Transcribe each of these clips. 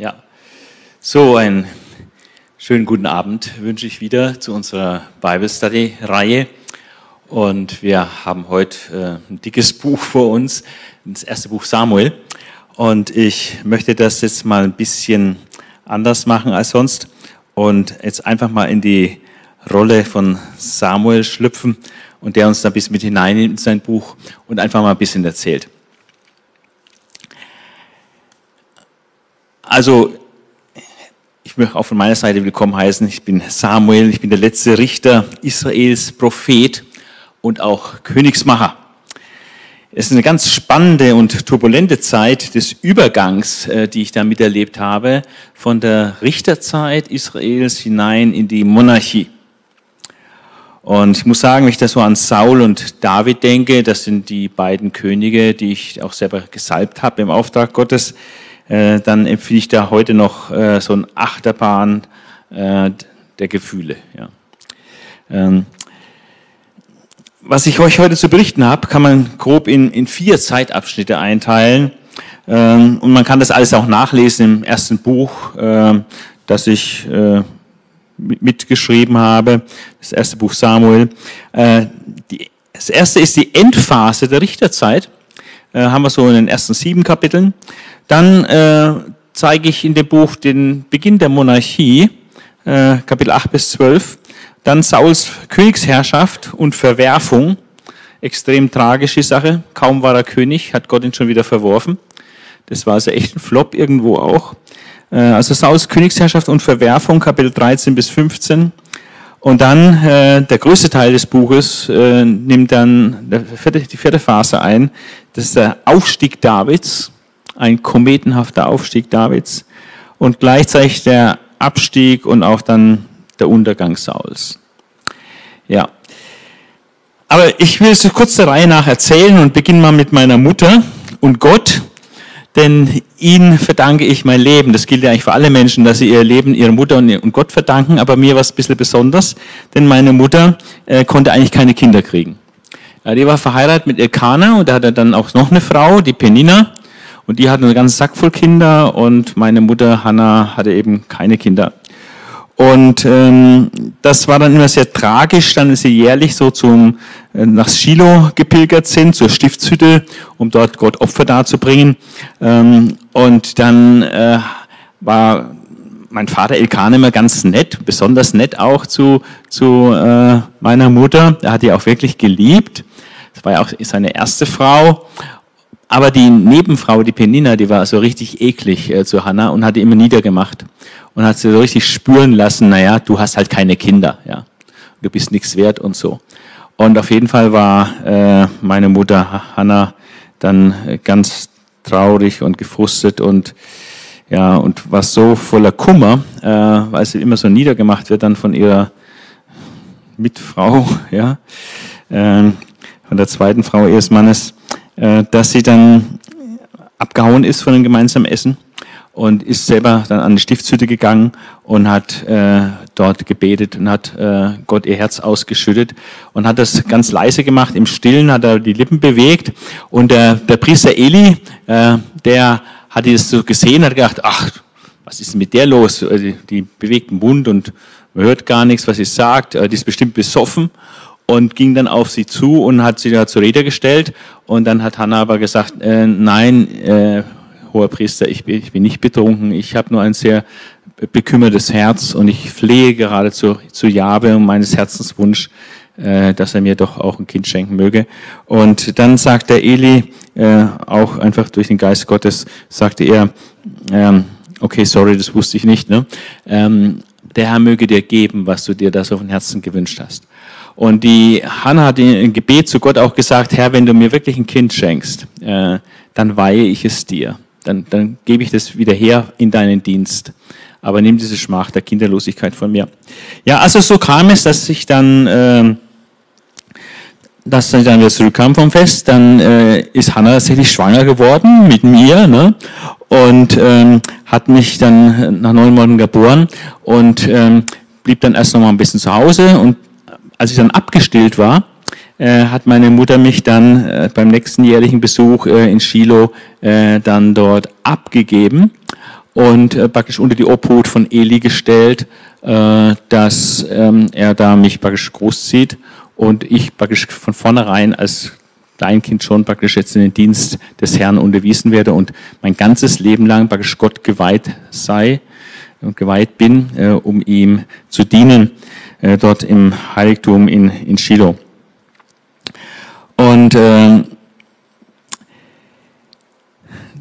Ja, so einen schönen guten Abend wünsche ich wieder zu unserer Bible Study Reihe. Und wir haben heute äh, ein dickes Buch vor uns, das erste Buch Samuel. Und ich möchte das jetzt mal ein bisschen anders machen als sonst und jetzt einfach mal in die Rolle von Samuel schlüpfen und der uns da ein bisschen mit hineinnimmt in sein Buch und einfach mal ein bisschen erzählt. Also, ich möchte auch von meiner Seite willkommen heißen. Ich bin Samuel, ich bin der letzte Richter Israels, Prophet und auch Königsmacher. Es ist eine ganz spannende und turbulente Zeit des Übergangs, äh, die ich da miterlebt habe, von der Richterzeit Israels hinein in die Monarchie. Und ich muss sagen, wenn ich da so an Saul und David denke, das sind die beiden Könige, die ich auch selber gesalbt habe im Auftrag Gottes, äh, dann empfinde ich da heute noch äh, so ein Achterbahn äh, der Gefühle. Ja. Ähm, was ich euch heute zu berichten habe, kann man grob in, in vier Zeitabschnitte einteilen. Ähm, und man kann das alles auch nachlesen im ersten Buch, äh, das ich äh, mitgeschrieben habe, das erste Buch Samuel. Äh, die, das erste ist die Endphase der Richterzeit, äh, haben wir so in den ersten sieben Kapiteln. Dann äh, zeige ich in dem Buch den Beginn der Monarchie, äh, Kapitel 8 bis 12. Dann Sauls Königsherrschaft und Verwerfung, extrem tragische Sache. Kaum war er König, hat Gott ihn schon wieder verworfen. Das war also echt ein Flop irgendwo auch. Äh, also Sauls Königsherrschaft und Verwerfung, Kapitel 13 bis 15. Und dann äh, der größte Teil des Buches äh, nimmt dann die vierte Phase ein. Das ist der Aufstieg Davids ein kometenhafter Aufstieg Davids und gleichzeitig der Abstieg und auch dann der Untergang Sauls. Ja. Aber ich will es kurz der Reihe nach erzählen und beginne mal mit meiner Mutter und Gott, denn ihnen verdanke ich mein Leben. Das gilt ja eigentlich für alle Menschen, dass sie ihr Leben ihrer Mutter und Gott verdanken, aber mir war es ein bisschen besonders, denn meine Mutter äh, konnte eigentlich keine Kinder kriegen. Ja, die war verheiratet mit Elkanah und da hatte dann auch noch eine Frau, die Penina, und die hatten einen ganzen Sack voll Kinder und meine Mutter Hanna hatte eben keine Kinder. Und ähm, das war dann immer sehr tragisch, dann sie jährlich so zum äh, nach Shiloh gepilgert sind, zur Stiftshütte, um dort Gott Opfer darzubringen. Ähm, und dann äh, war mein Vater Elkan immer ganz nett, besonders nett auch zu, zu äh, meiner Mutter. Er hat die auch wirklich geliebt. Das war ja auch seine erste Frau. Aber die Nebenfrau, die Penina, die war so richtig eklig äh, zu Hannah und hat die immer niedergemacht und hat sie so richtig spüren lassen, naja, du hast halt keine Kinder, ja. Du bist nichts wert und so. Und auf jeden Fall war äh, meine Mutter Hannah dann äh, ganz traurig und gefrustet und ja, und war so voller Kummer, äh, weil sie immer so niedergemacht wird dann von ihrer Mitfrau, ja, äh, von der zweiten Frau ihres Mannes, dass sie dann abgehauen ist von dem gemeinsamen Essen und ist selber dann an die Stiftshütte gegangen und hat äh, dort gebetet und hat äh, Gott ihr Herz ausgeschüttet und hat das ganz leise gemacht. Im Stillen hat er die Lippen bewegt und der, der Priester Eli, äh, der hat das so gesehen, hat gedacht, ach, was ist mit der los? Also, die bewegt den Mund und man hört gar nichts, was sie sagt. Äh, die ist bestimmt besoffen und ging dann auf sie zu und hat sie da zur Rede gestellt. Und dann hat Hannah aber gesagt, äh, nein, äh, hoher Priester, ich bin, ich bin nicht betrunken, ich habe nur ein sehr bekümmertes Herz und ich flehe gerade zu, zu Jahwe um meines Herzenswunsch, äh, dass er mir doch auch ein Kind schenken möge. Und dann sagt der Eli, äh, auch einfach durch den Geist Gottes, sagte er, ähm, okay, sorry, das wusste ich nicht, ne? ähm, der Herr möge dir geben, was du dir da so von Herzen gewünscht hast. Und die Hannah hat im Gebet zu Gott auch gesagt, Herr, wenn du mir wirklich ein Kind schenkst, äh, dann weihe ich es dir. Dann, dann gebe ich das wieder her in deinen Dienst. Aber nimm diese Schmach der Kinderlosigkeit von mir. Ja, also so kam es, dass ich dann, äh, dass ich dann wieder zurückkam vom Fest. Dann äh, ist Hannah tatsächlich schwanger geworden mit mir ne? und ähm, hat mich dann nach neun Monaten geboren und ähm, blieb dann erst noch mal ein bisschen zu Hause und als ich dann abgestillt war, äh, hat meine Mutter mich dann äh, beim nächsten jährlichen Besuch äh, in Shiloh dann dort abgegeben und praktisch unter die Obhut von Eli gestellt, dass ähm, er da mich praktisch großzieht und ich praktisch von vornherein als Kleinkind schon praktisch jetzt in den Dienst des Herrn unterwiesen werde und mein ganzes Leben lang praktisch Gott geweiht sei und geweiht bin, um ihm zu dienen, äh, dort im Heiligtum in, in Shiloh. Und äh,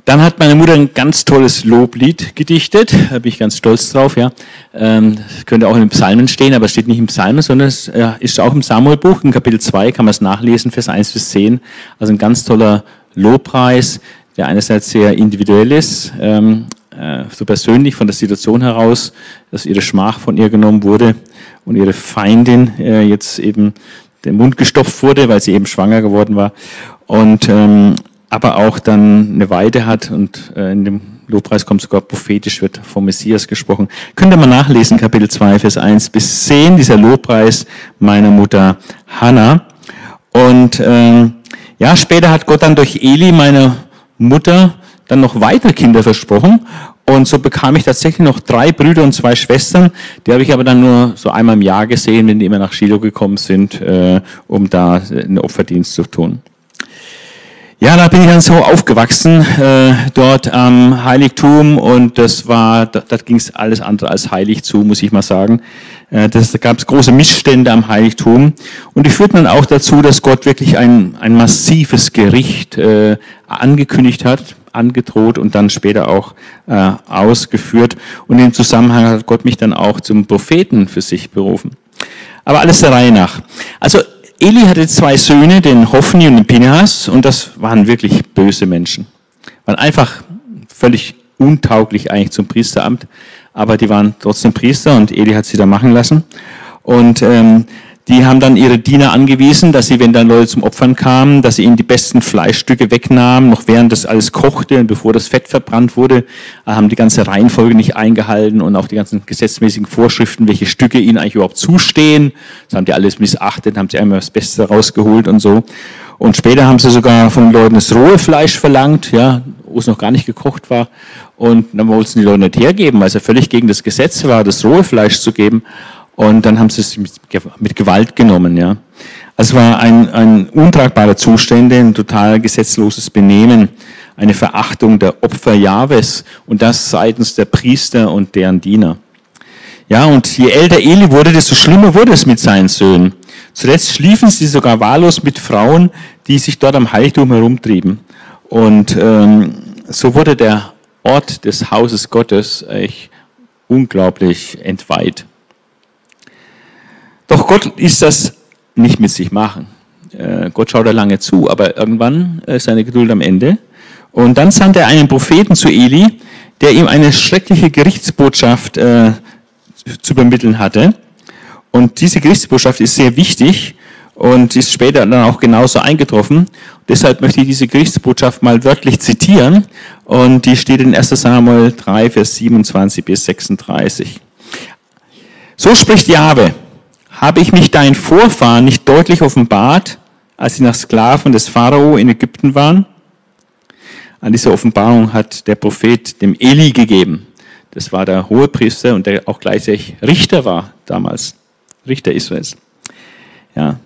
dann hat meine Mutter ein ganz tolles Loblied gedichtet, da bin ich ganz stolz drauf, ja. Ähm, könnte auch in den Psalmen stehen, aber es steht nicht im Psalmen, sondern es äh, ist auch im Samuelbuch, in Kapitel 2 kann man es nachlesen, Vers 1 bis 10. Also ein ganz toller Lobpreis, der einerseits sehr individuell ist, ähm, äh, so persönlich von der Situation heraus, dass ihre Schmach von ihr genommen wurde und ihre Feindin äh, jetzt eben den Mund gestopft wurde, weil sie eben schwanger geworden war. Und ähm, aber auch dann eine Weide hat und äh, in dem Lobpreis kommt sogar prophetisch, wird vom Messias gesprochen. Könnt ihr mal nachlesen, Kapitel 2, Vers 1 bis 10, dieser Lobpreis meiner Mutter Hannah. Und ähm, ja, später hat Gott dann durch Eli, meine Mutter, dann noch weitere Kinder versprochen. Und so bekam ich tatsächlich noch drei Brüder und zwei Schwestern. Die habe ich aber dann nur so einmal im Jahr gesehen, wenn die immer nach Shiloh gekommen sind, äh, um da einen Opferdienst zu tun. Ja, da bin ich dann so aufgewachsen, äh, dort am Heiligtum und das war, da, da ging es alles andere als heilig zu, muss ich mal sagen. Äh, das, da gab es große Missstände am Heiligtum und die führten dann auch dazu, dass Gott wirklich ein, ein massives Gericht äh, angekündigt hat, angedroht und dann später auch äh, ausgeführt. Und im Zusammenhang hat Gott mich dann auch zum Propheten für sich berufen. Aber alles der Reihe nach. Also Eli hatte zwei Söhne, den Hophni und den Pinehas, und das waren wirklich böse Menschen. Waren einfach völlig untauglich eigentlich zum Priesteramt, aber die waren trotzdem Priester und Eli hat sie da machen lassen. Und ähm, die haben dann ihre Diener angewiesen, dass sie, wenn dann Leute zum Opfern kamen, dass sie ihnen die besten Fleischstücke wegnahmen, noch während das alles kochte und bevor das Fett verbrannt wurde, haben die ganze Reihenfolge nicht eingehalten und auch die ganzen gesetzmäßigen Vorschriften, welche Stücke ihnen eigentlich überhaupt zustehen. Das haben die alles missachtet, haben sie einmal das Beste rausgeholt und so. Und später haben sie sogar von den Leuten das rohe Fleisch verlangt, ja, wo es noch gar nicht gekocht war. Und dann wollten die Leute nicht hergeben, weil es ja völlig gegen das Gesetz war, das rohe Fleisch zu geben. Und dann haben sie es mit Gewalt genommen, ja. Also es war ein, ein untragbare Zustand, ein total gesetzloses Benehmen, eine Verachtung der Opfer Jahwes und das seitens der Priester und deren Diener. Ja, und je älter Eli wurde, desto schlimmer wurde es mit seinen Söhnen. Zuletzt schliefen sie sogar wahllos mit Frauen, die sich dort am Heiligtum herumtrieben. Und ähm, so wurde der Ort des Hauses Gottes echt unglaublich entweiht. Doch Gott ist das nicht mit sich machen. Äh, Gott schaut da lange zu, aber irgendwann ist seine Geduld am Ende. Und dann sandte er einen Propheten zu Eli, der ihm eine schreckliche Gerichtsbotschaft äh, zu übermitteln hatte. Und diese Gerichtsbotschaft ist sehr wichtig und ist später dann auch genauso eingetroffen. Deshalb möchte ich diese Gerichtsbotschaft mal wörtlich zitieren. Und die steht in 1 Samuel 3, Vers 27 bis 36. So spricht Jahwe. Habe ich mich deinen Vorfahren nicht deutlich offenbart, als sie nach Sklaven des Pharao in Ägypten waren? An dieser Offenbarung hat der Prophet dem Eli gegeben. Das war der Hohepriester und der auch gleichzeitig Richter war damals. Richter Israels. Ja.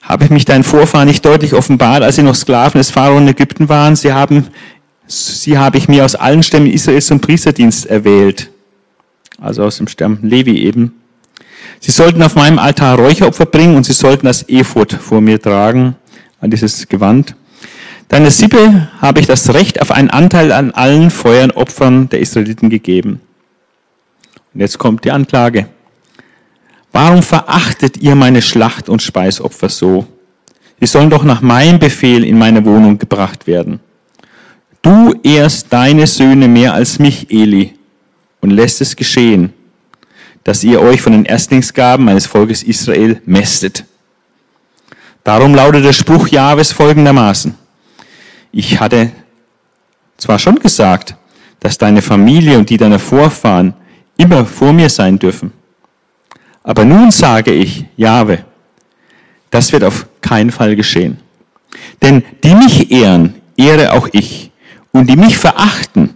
Habe ich mich deinen Vorfahren nicht deutlich offenbart, als sie noch Sklaven des Pharao in Ägypten waren? Sie haben, sie habe ich mir aus allen Stämmen Israels zum Priesterdienst erwählt. Also aus dem Stamm Levi eben. Sie sollten auf meinem Altar Räucheropfer bringen und sie sollten das Ephod vor mir tragen, an dieses Gewand. Deine Sippe habe ich das Recht auf einen Anteil an allen Feuern Opfern der Israeliten gegeben. Und jetzt kommt die Anklage. Warum verachtet ihr meine Schlacht- und Speisopfer so? Sie sollen doch nach meinem Befehl in meine Wohnung gebracht werden. Du ehrst deine Söhne mehr als mich, Eli, und lässt es geschehen dass ihr euch von den Erstlingsgaben meines Volkes Israel mästet. Darum lautet der Spruch Jahwes folgendermaßen. Ich hatte zwar schon gesagt, dass deine Familie und die deiner Vorfahren immer vor mir sein dürfen. Aber nun sage ich, Jahwe, das wird auf keinen Fall geschehen. Denn die mich ehren, ehre auch ich. Und die mich verachten,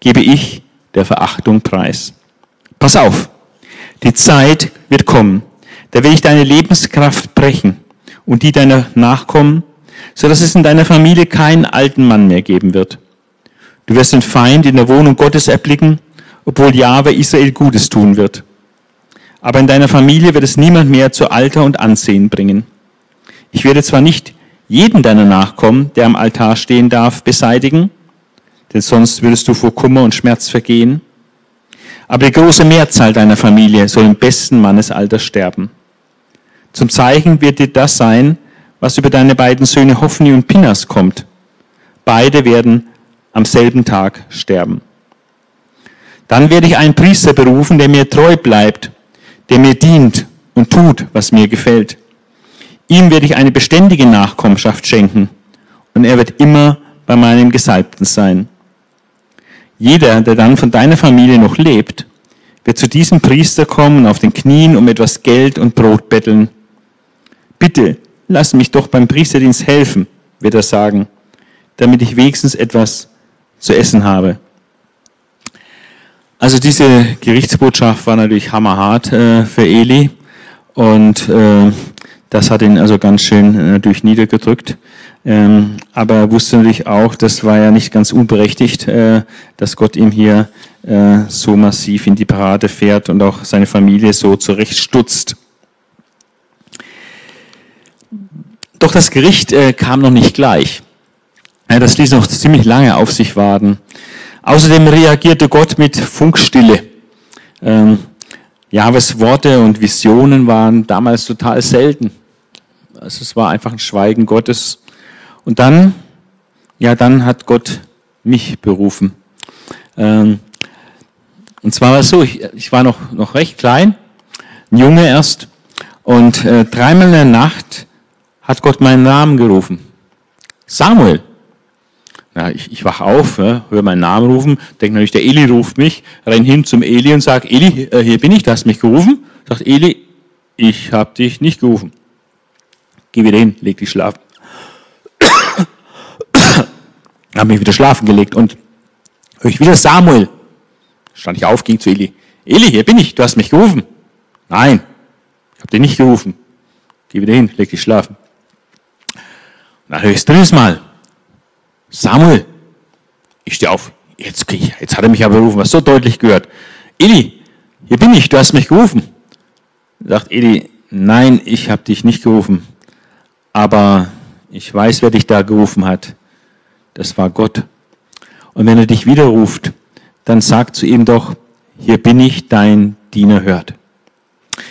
gebe ich der Verachtung preis. Pass auf, die Zeit wird kommen, da will ich deine Lebenskraft brechen und die deiner Nachkommen, so dass es in deiner Familie keinen alten Mann mehr geben wird. Du wirst den Feind in der Wohnung Gottes erblicken, obwohl Jahwe Israel Gutes tun wird. Aber in deiner Familie wird es niemand mehr zu Alter und Ansehen bringen. Ich werde zwar nicht jeden deiner Nachkommen, der am Altar stehen darf, beseitigen, denn sonst würdest du vor Kummer und Schmerz vergehen. Aber die große Mehrzahl deiner Familie soll im besten Mannesalter sterben. Zum Zeichen wird dir das sein, was über deine beiden Söhne Hophni und Pinas kommt. Beide werden am selben Tag sterben. Dann werde ich einen Priester berufen, der mir treu bleibt, der mir dient und tut, was mir gefällt. Ihm werde ich eine beständige Nachkommenschaft schenken und er wird immer bei meinem Gesalbten sein. Jeder, der dann von deiner Familie noch lebt, wird zu diesem Priester kommen auf den Knien um etwas Geld und Brot betteln. Bitte, lass mich doch beim Priesterdienst helfen, wird er sagen, damit ich wenigstens etwas zu essen habe. Also diese Gerichtsbotschaft war natürlich hammerhart äh, für Eli und äh, das hat ihn also ganz schön äh, natürlich niedergedrückt. Ähm, aber er wusste natürlich auch, das war ja nicht ganz unberechtigt, äh, dass Gott ihm hier äh, so massiv in die Parade fährt und auch seine Familie so zurechtstutzt. Doch das Gericht äh, kam noch nicht gleich. Ja, das ließ noch ziemlich lange auf sich warten. Außerdem reagierte Gott mit Funkstille. Ähm, Jahwes Worte und Visionen waren damals total selten. Also es war einfach ein Schweigen Gottes. Und dann, ja, dann hat Gott mich berufen. Ähm, und zwar war es so, ich, ich war noch, noch recht klein, ein Junge erst, und äh, dreimal in der Nacht hat Gott meinen Namen gerufen. Samuel. Ja, ich, ich wach auf, ja, höre meinen Namen rufen, denke natürlich, der Eli ruft mich, renn hin zum Eli und sage, Eli, äh, hier bin ich, du hast mich gerufen. Sagt Eli, ich habe dich nicht gerufen. Geh wieder hin, leg dich schlafen. habe mich wieder schlafen gelegt und höre ich wieder Samuel. Stand ich auf, ging zu Eli. Eli, hier bin ich, du hast mich gerufen. Nein, ich habe dich nicht gerufen. Geh wieder hin, leg dich schlafen. Und dann höre ich es drittes Mal. Samuel, ich stehe auf. Jetzt, jetzt hat er mich aber gerufen, was so deutlich gehört. Eli, hier bin ich, du hast mich gerufen. Sagt Eli, nein, ich habe dich nicht gerufen aber ich weiß, wer dich da gerufen hat. Das war Gott. Und wenn er dich wieder ruft, dann sag zu ihm doch, hier bin ich, dein Diener hört.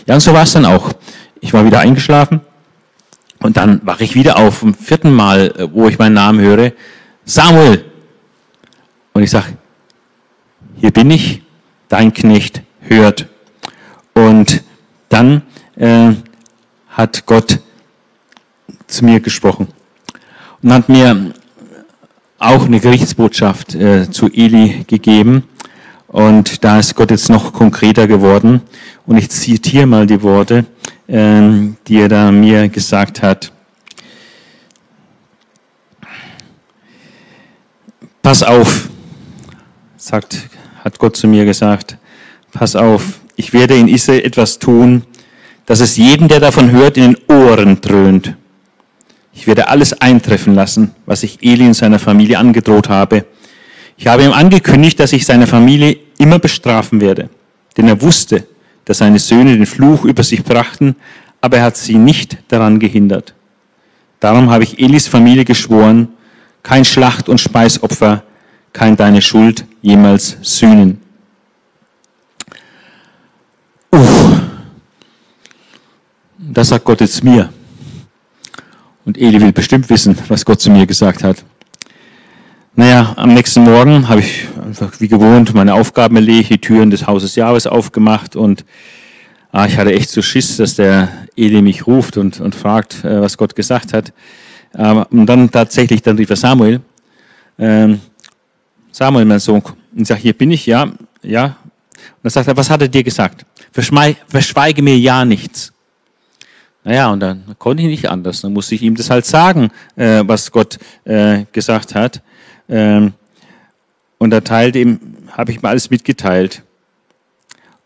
Ja, und so war es dann auch. Ich war wieder eingeschlafen und dann wache ich wieder auf, zum vierten Mal, wo ich meinen Namen höre, Samuel. Und ich sage, hier bin ich, dein Knecht hört. Und dann äh, hat Gott zu mir gesprochen und hat mir auch eine Gerichtsbotschaft äh, zu Eli gegeben. Und da ist Gott jetzt noch konkreter geworden. Und ich zitiere mal die Worte, äh, die er da mir gesagt hat. Pass auf, sagt, hat Gott zu mir gesagt. Pass auf, ich werde in Israel etwas tun, dass es jedem, der davon hört, in den Ohren dröhnt. Ich werde alles eintreffen lassen, was ich Eli und seiner Familie angedroht habe. Ich habe ihm angekündigt, dass ich seine Familie immer bestrafen werde, denn er wusste, dass seine Söhne den Fluch über sich brachten, aber er hat sie nicht daran gehindert. Darum habe ich Elis Familie geschworen, kein Schlacht- und Speisopfer, kein deine Schuld jemals sühnen. Uff. Das sagt Gott jetzt mir. Und Eli will bestimmt wissen, was Gott zu mir gesagt hat. Naja, am nächsten Morgen habe ich einfach wie gewohnt meine Aufgaben erledigt, die Türen des Hauses Jahres aufgemacht und ah, ich hatte echt so Schiss, dass der Eli mich ruft und, und fragt, äh, was Gott gesagt hat. Ähm, und dann tatsächlich, dann rief er Samuel. Ähm, Samuel, mein Sohn, und sagt, hier bin ich, ja, ja. Und dann sagt er, was hat er dir gesagt? Verschweige mir ja nichts. Naja, und dann konnte ich nicht anders. Dann musste ich ihm das halt sagen, äh, was Gott äh, gesagt hat. Ähm, und er teilte ihm habe ich mir alles mitgeteilt.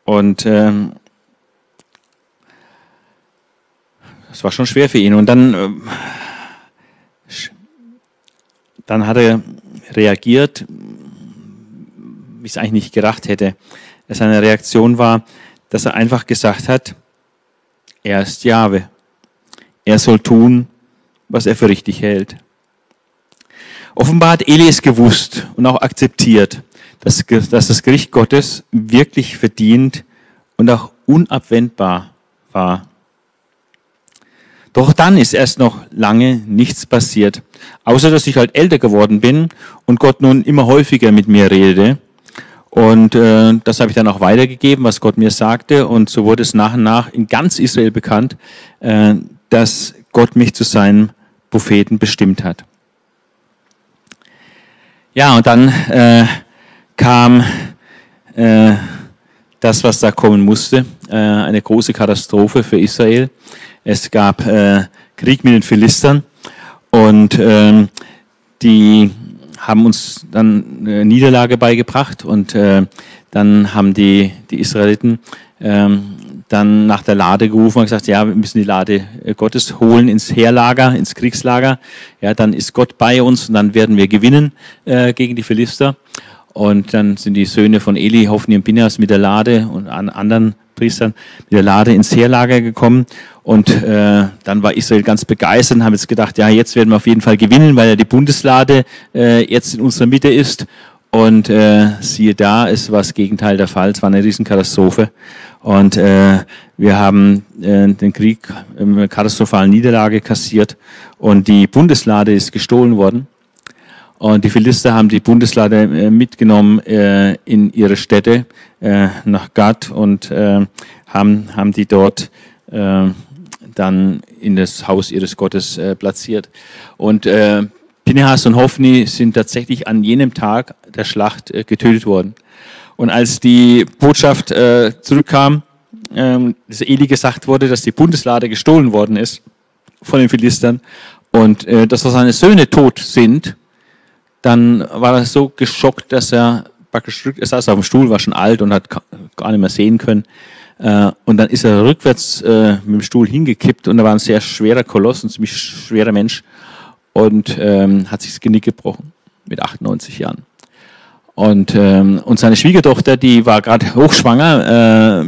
Und ähm, es war schon schwer für ihn. Und dann, äh, dann hat er reagiert, wie ich es eigentlich nicht gedacht hätte. Seine Reaktion war, dass er einfach gesagt hat, er ist Jahwe. Er soll tun, was er für richtig hält. Offenbar hat Eli gewusst und auch akzeptiert, dass, dass das Gericht Gottes wirklich verdient und auch unabwendbar war. Doch dann ist erst noch lange nichts passiert, außer dass ich halt älter geworden bin und Gott nun immer häufiger mit mir redete. Und äh, das habe ich dann auch weitergegeben, was Gott mir sagte. Und so wurde es nach und nach in ganz Israel bekannt, äh, dass Gott mich zu seinem Propheten bestimmt hat. Ja, und dann äh, kam äh, das, was da kommen musste, äh, eine große Katastrophe für Israel. Es gab äh, Krieg mit den Philistern und ähm, die haben uns dann eine Niederlage beigebracht und äh, dann haben die, die Israeliten ähm, dann nach der Lade gerufen und gesagt, ja, wir müssen die Lade äh, Gottes holen ins Heerlager, ins Kriegslager. Ja, dann ist Gott bei uns und dann werden wir gewinnen äh, gegen die Philister. Und dann sind die Söhne von Eli, Hophni und Bineas mit der Lade und an anderen Priestern mit der Lade ins Heerlager gekommen. Und äh, dann war Israel ganz begeistert und haben jetzt gedacht, ja, jetzt werden wir auf jeden Fall gewinnen, weil ja die Bundeslade äh, jetzt in unserer Mitte ist. Und äh, siehe da, es war das Gegenteil der Fall. Es war eine Riesenkatastrophe. Und äh, wir haben äh, den Krieg eine katastrophalen Niederlage kassiert und die Bundeslade ist gestohlen worden. Und die Philister haben die Bundeslade äh, mitgenommen äh, in ihre Städte äh, nach Gad und äh, haben, haben die dort äh, dann in das Haus ihres Gottes äh, platziert. Und äh, Pinehas und Hophni sind tatsächlich an jenem Tag der Schlacht äh, getötet worden. Und als die Botschaft äh, zurückkam, ähm, dass Eli gesagt wurde, dass die Bundeslade gestohlen worden ist von den Philistern und äh, dass seine Söhne tot sind, dann war er so geschockt, dass er praktisch, er saß auf dem Stuhl, war schon alt und hat gar nicht mehr sehen können. Äh, und dann ist er rückwärts äh, mit dem Stuhl hingekippt und er war ein sehr schwerer Koloss, ein ziemlich schwerer Mensch und ähm, hat sich das Genick gebrochen mit 98 Jahren. Und, ähm, und seine Schwiegertochter, die war gerade hochschwanger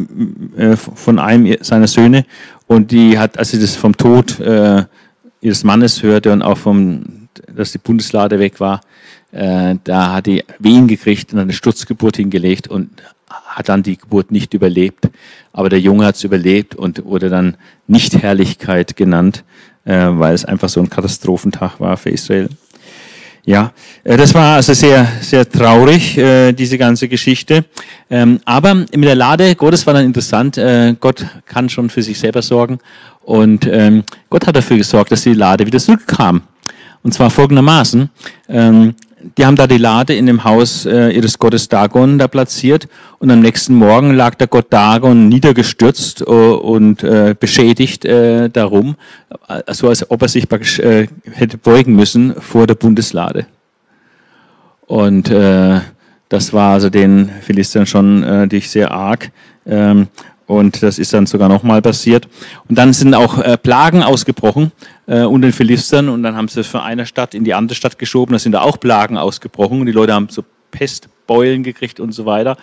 äh, äh, von einem seiner Söhne und die hat, als sie das vom Tod äh, ihres Mannes hörte und auch vom, dass die Bundeslade weg war, äh, da hat die Wehen gekriegt und eine Sturzgeburt hingelegt und hat dann die Geburt nicht überlebt. Aber der Junge hat es überlebt und wurde dann nicht Herrlichkeit genannt äh, weil es einfach so ein Katastrophentag war für Israel. Ja, äh, das war also sehr, sehr traurig, äh, diese ganze Geschichte. Ähm, aber mit der Lade Gottes war dann interessant. Gott kann schon für sich selber sorgen. Und ähm, Gott hat dafür gesorgt, dass die Lade wieder zurückkam. Und zwar folgendermaßen. Ähm, die haben da die Lade in dem Haus äh, ihres Gottes Dagon da platziert und am nächsten Morgen lag der Gott Dagon niedergestürzt äh, und äh, beschädigt äh, darum, so also als ob er sich äh, hätte beugen müssen vor der Bundeslade. Und äh, das war also den Philistern schon äh, sehr arg. Ähm, und das ist dann sogar nochmal passiert. Und dann sind auch äh, Plagen ausgebrochen äh, unter den Philistern. Und dann haben sie von einer Stadt in die andere Stadt geschoben. Da sind da auch Plagen ausgebrochen. Und die Leute haben so Pestbeulen gekriegt und so weiter.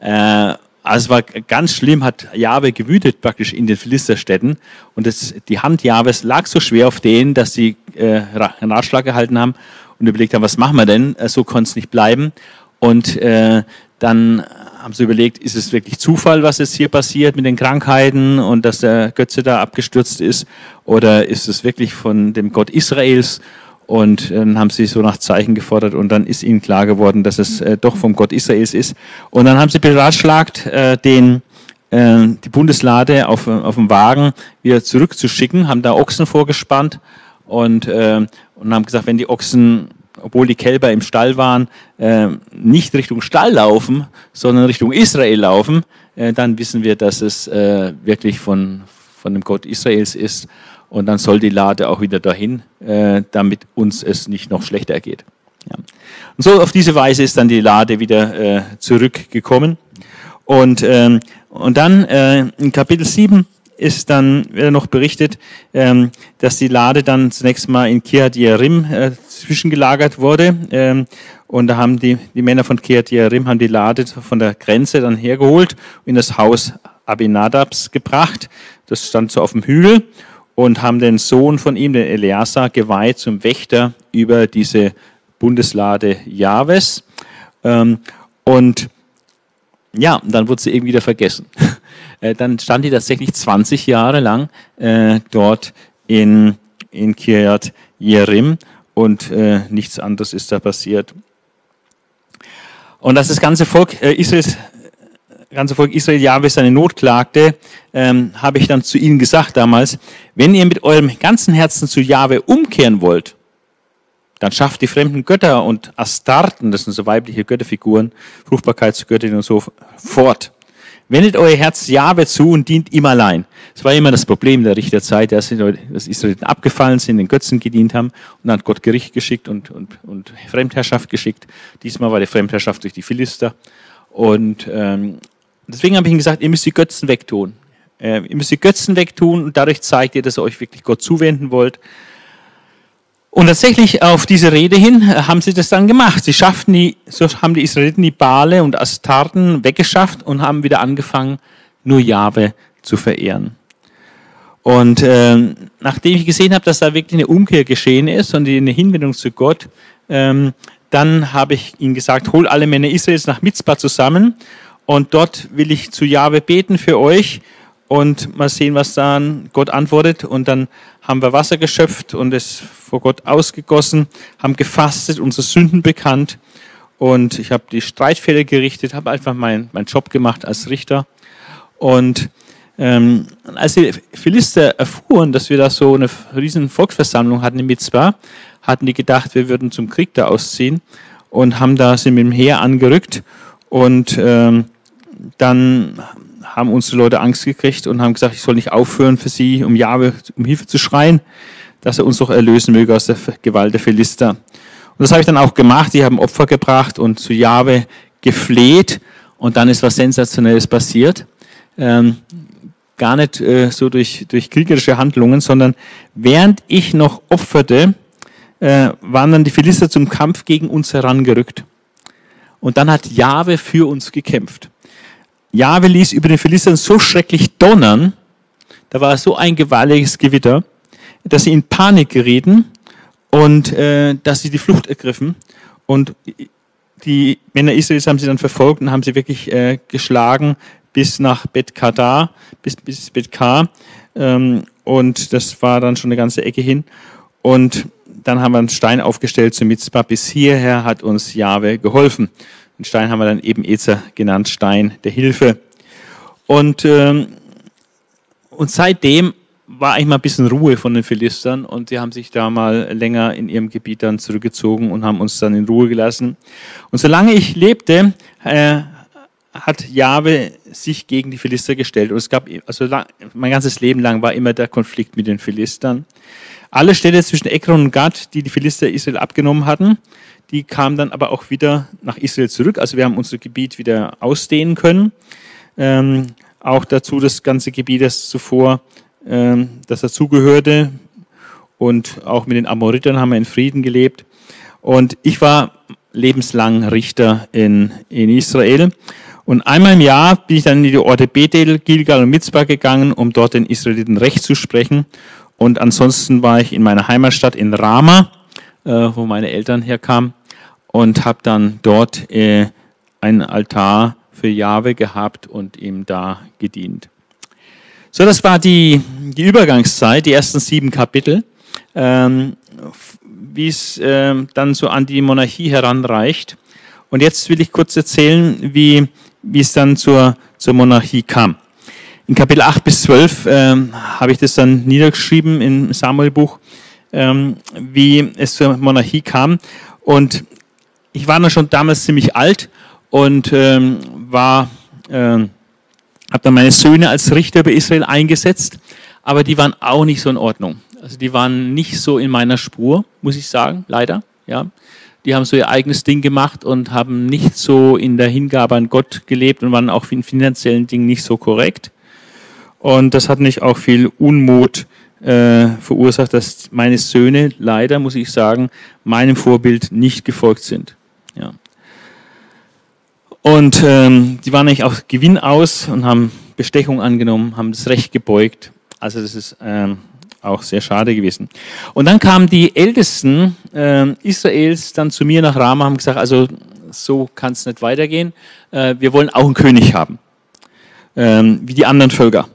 Äh, also es war ganz schlimm, hat Jahwe gewütet praktisch in den Philisterstädten. Und das, die Hand Jahwes lag so schwer auf denen, dass sie äh, einen Ratschlag gehalten haben und überlegt haben, was machen wir denn? Äh, so konnte es nicht bleiben. Und äh, dann haben sie überlegt, ist es wirklich Zufall, was jetzt hier passiert mit den Krankheiten und dass der Götze da abgestürzt ist? Oder ist es wirklich von dem Gott Israels? Und dann haben sie so nach Zeichen gefordert und dann ist ihnen klar geworden, dass es äh, doch vom Gott Israels ist. Und dann haben sie beratschlagt, äh, den, äh, die Bundeslade auf, auf dem Wagen wieder zurückzuschicken, haben da Ochsen vorgespannt und, äh, und haben gesagt, wenn die Ochsen obwohl die Kälber im Stall waren, äh, nicht Richtung Stall laufen, sondern Richtung Israel laufen, äh, dann wissen wir, dass es äh, wirklich von, von dem Gott Israels ist. Und dann soll die Lade auch wieder dahin, damit uns es nicht noch schlechter geht. Ja. Und so auf diese Weise ist dann die Lade wieder äh, zurückgekommen. Und, ähm, und dann äh, in Kapitel 7 ist dann noch berichtet, ähm, dass die Lade dann zunächst mal in Kiryat Yearim äh, zwischengelagert wurde. Ähm, und da haben die, die Männer von Kiryat Yearim haben die Lade von der Grenze dann hergeholt und in das Haus Abinadabs gebracht. Das stand so auf dem Hügel und haben den Sohn von ihm, den Eleazar, geweiht zum Wächter über diese Bundeslade Jahwes. Ähm, und ja, dann wurde sie irgendwie wieder vergessen. Äh, dann stand die tatsächlich 20 Jahre lang äh, dort in, in Kiryat Jerim und äh, nichts anderes ist da passiert. Und dass das ganze Volk äh, Israels ganze Volk Israel Jahwe seine Not klagte, ähm, habe ich dann zu ihnen gesagt damals, wenn ihr mit eurem ganzen Herzen zu Jahwe umkehren wollt, dann schafft die fremden Götter und Astarten, das sind so weibliche Götterfiguren, Fruchtbarkeitsgöttinnen und so fort. Wendet euer Herz Jahwe zu und dient ihm allein. Das war immer das Problem der Richterzeit, dass Israeliten abgefallen sind, den Götzen gedient haben und dann hat Gott Gericht geschickt und, und, und Fremdherrschaft geschickt. Diesmal war die Fremdherrschaft durch die Philister. Und ähm, deswegen habe ich ihnen gesagt, ihr müsst die Götzen wegtun. Äh, ihr müsst die Götzen wegtun und dadurch zeigt ihr, dass ihr euch wirklich Gott zuwenden wollt. Und tatsächlich auf diese Rede hin äh, haben sie das dann gemacht. Sie schafften die, so haben die Israeliten die Bale und Astarten weggeschafft und haben wieder angefangen, nur Jahwe zu verehren. Und äh, nachdem ich gesehen habe, dass da wirklich eine Umkehr geschehen ist und eine Hinwendung zu Gott, ähm, dann habe ich ihnen gesagt, hol alle Männer Israels nach Mitzpah zusammen und dort will ich zu Jahwe beten für euch und mal sehen, was dann Gott antwortet. Und dann haben wir Wasser geschöpft und es vor Gott ausgegossen, haben gefastet, unsere Sünden bekannt. Und ich habe die Streitfälle gerichtet, habe einfach meinen mein Job gemacht als Richter. Und ähm, als die Philister erfuhren, dass wir da so eine riesen Volksversammlung hatten in Mitzvah, hatten die gedacht, wir würden zum Krieg da ausziehen und haben da sind mit dem Heer angerückt und ähm, dann haben unsere Leute Angst gekriegt und haben gesagt, ich soll nicht aufhören für sie, um Jahwe, um Hilfe zu schreien, dass er uns doch erlösen möge aus der Gewalt der Philister. Und das habe ich dann auch gemacht. Die haben Opfer gebracht und zu Jahwe gefleht. Und dann ist was Sensationelles passiert. Ähm, gar nicht äh, so durch, durch kriegerische Handlungen, sondern während ich noch opferte, äh, waren dann die Philister zum Kampf gegen uns herangerückt. Und dann hat Jahwe für uns gekämpft. Jahwe ließ über den Philistern so schrecklich donnern, da war so ein gewaltiges Gewitter, dass sie in Panik gerieten und äh, dass sie die Flucht ergriffen. Und die Männer Israels haben sie dann verfolgt und haben sie wirklich äh, geschlagen bis nach Bet Kadar, bis, bis Bet Kar. Ähm, und das war dann schon eine ganze Ecke hin. Und dann haben wir einen Stein aufgestellt zu Mitzpah. Bis hierher hat uns Jahwe geholfen. Den Stein haben wir dann eben Ezer genannt, Stein der Hilfe. Und, ähm, und seitdem war eigentlich mal ein bisschen Ruhe von den Philistern und die haben sich da mal länger in ihrem Gebiet dann zurückgezogen und haben uns dann in Ruhe gelassen. Und solange ich lebte, äh, hat Jahwe sich gegen die Philister gestellt. Und es gab, also lang, mein ganzes Leben lang war immer der Konflikt mit den Philistern. Alle Städte zwischen Ekron und Gad, die die Philister Israel abgenommen hatten, die kamen dann aber auch wieder nach Israel zurück. Also wir haben unser Gebiet wieder ausdehnen können. Ähm, auch dazu das ganze Gebiet, das zuvor, ähm, das dazugehörte. Und auch mit den Amoritern haben wir in Frieden gelebt. Und ich war lebenslang Richter in, in Israel. Und einmal im Jahr bin ich dann in die Orte Bethel, Gilgal und Mitzbah gegangen, um dort den Israeliten Recht zu sprechen. Und ansonsten war ich in meiner Heimatstadt in Rama wo meine Eltern herkamen, und habe dann dort äh, einen Altar für Jahwe gehabt und ihm da gedient. So, das war die, die Übergangszeit, die ersten sieben Kapitel, ähm, wie es äh, dann so an die Monarchie heranreicht. Und jetzt will ich kurz erzählen, wie, es dann zur, zur Monarchie kam. In Kapitel 8 bis 12 ähm, habe ich das dann niedergeschrieben im Samuelbuch ähm, wie es zur Monarchie kam. Und ich war dann schon damals ziemlich alt und ähm, war, äh, habe dann meine Söhne als Richter bei Israel eingesetzt, aber die waren auch nicht so in Ordnung. Also die waren nicht so in meiner Spur, muss ich sagen, leider. Ja, die haben so ihr eigenes Ding gemacht und haben nicht so in der Hingabe an Gott gelebt und waren auch in finanziellen Dingen nicht so korrekt. Und das hat mich auch viel Unmut äh, verursacht, dass meine Söhne leider, muss ich sagen, meinem Vorbild nicht gefolgt sind. Ja. Und ähm, die waren eigentlich auch Gewinn aus und haben Bestechung angenommen, haben das Recht gebeugt. Also das ist ähm, auch sehr schade gewesen. Und dann kamen die Ältesten äh, Israels dann zu mir nach Rama, haben gesagt, also so kann es nicht weitergehen. Äh, wir wollen auch einen König haben, ähm, wie die anderen Völker.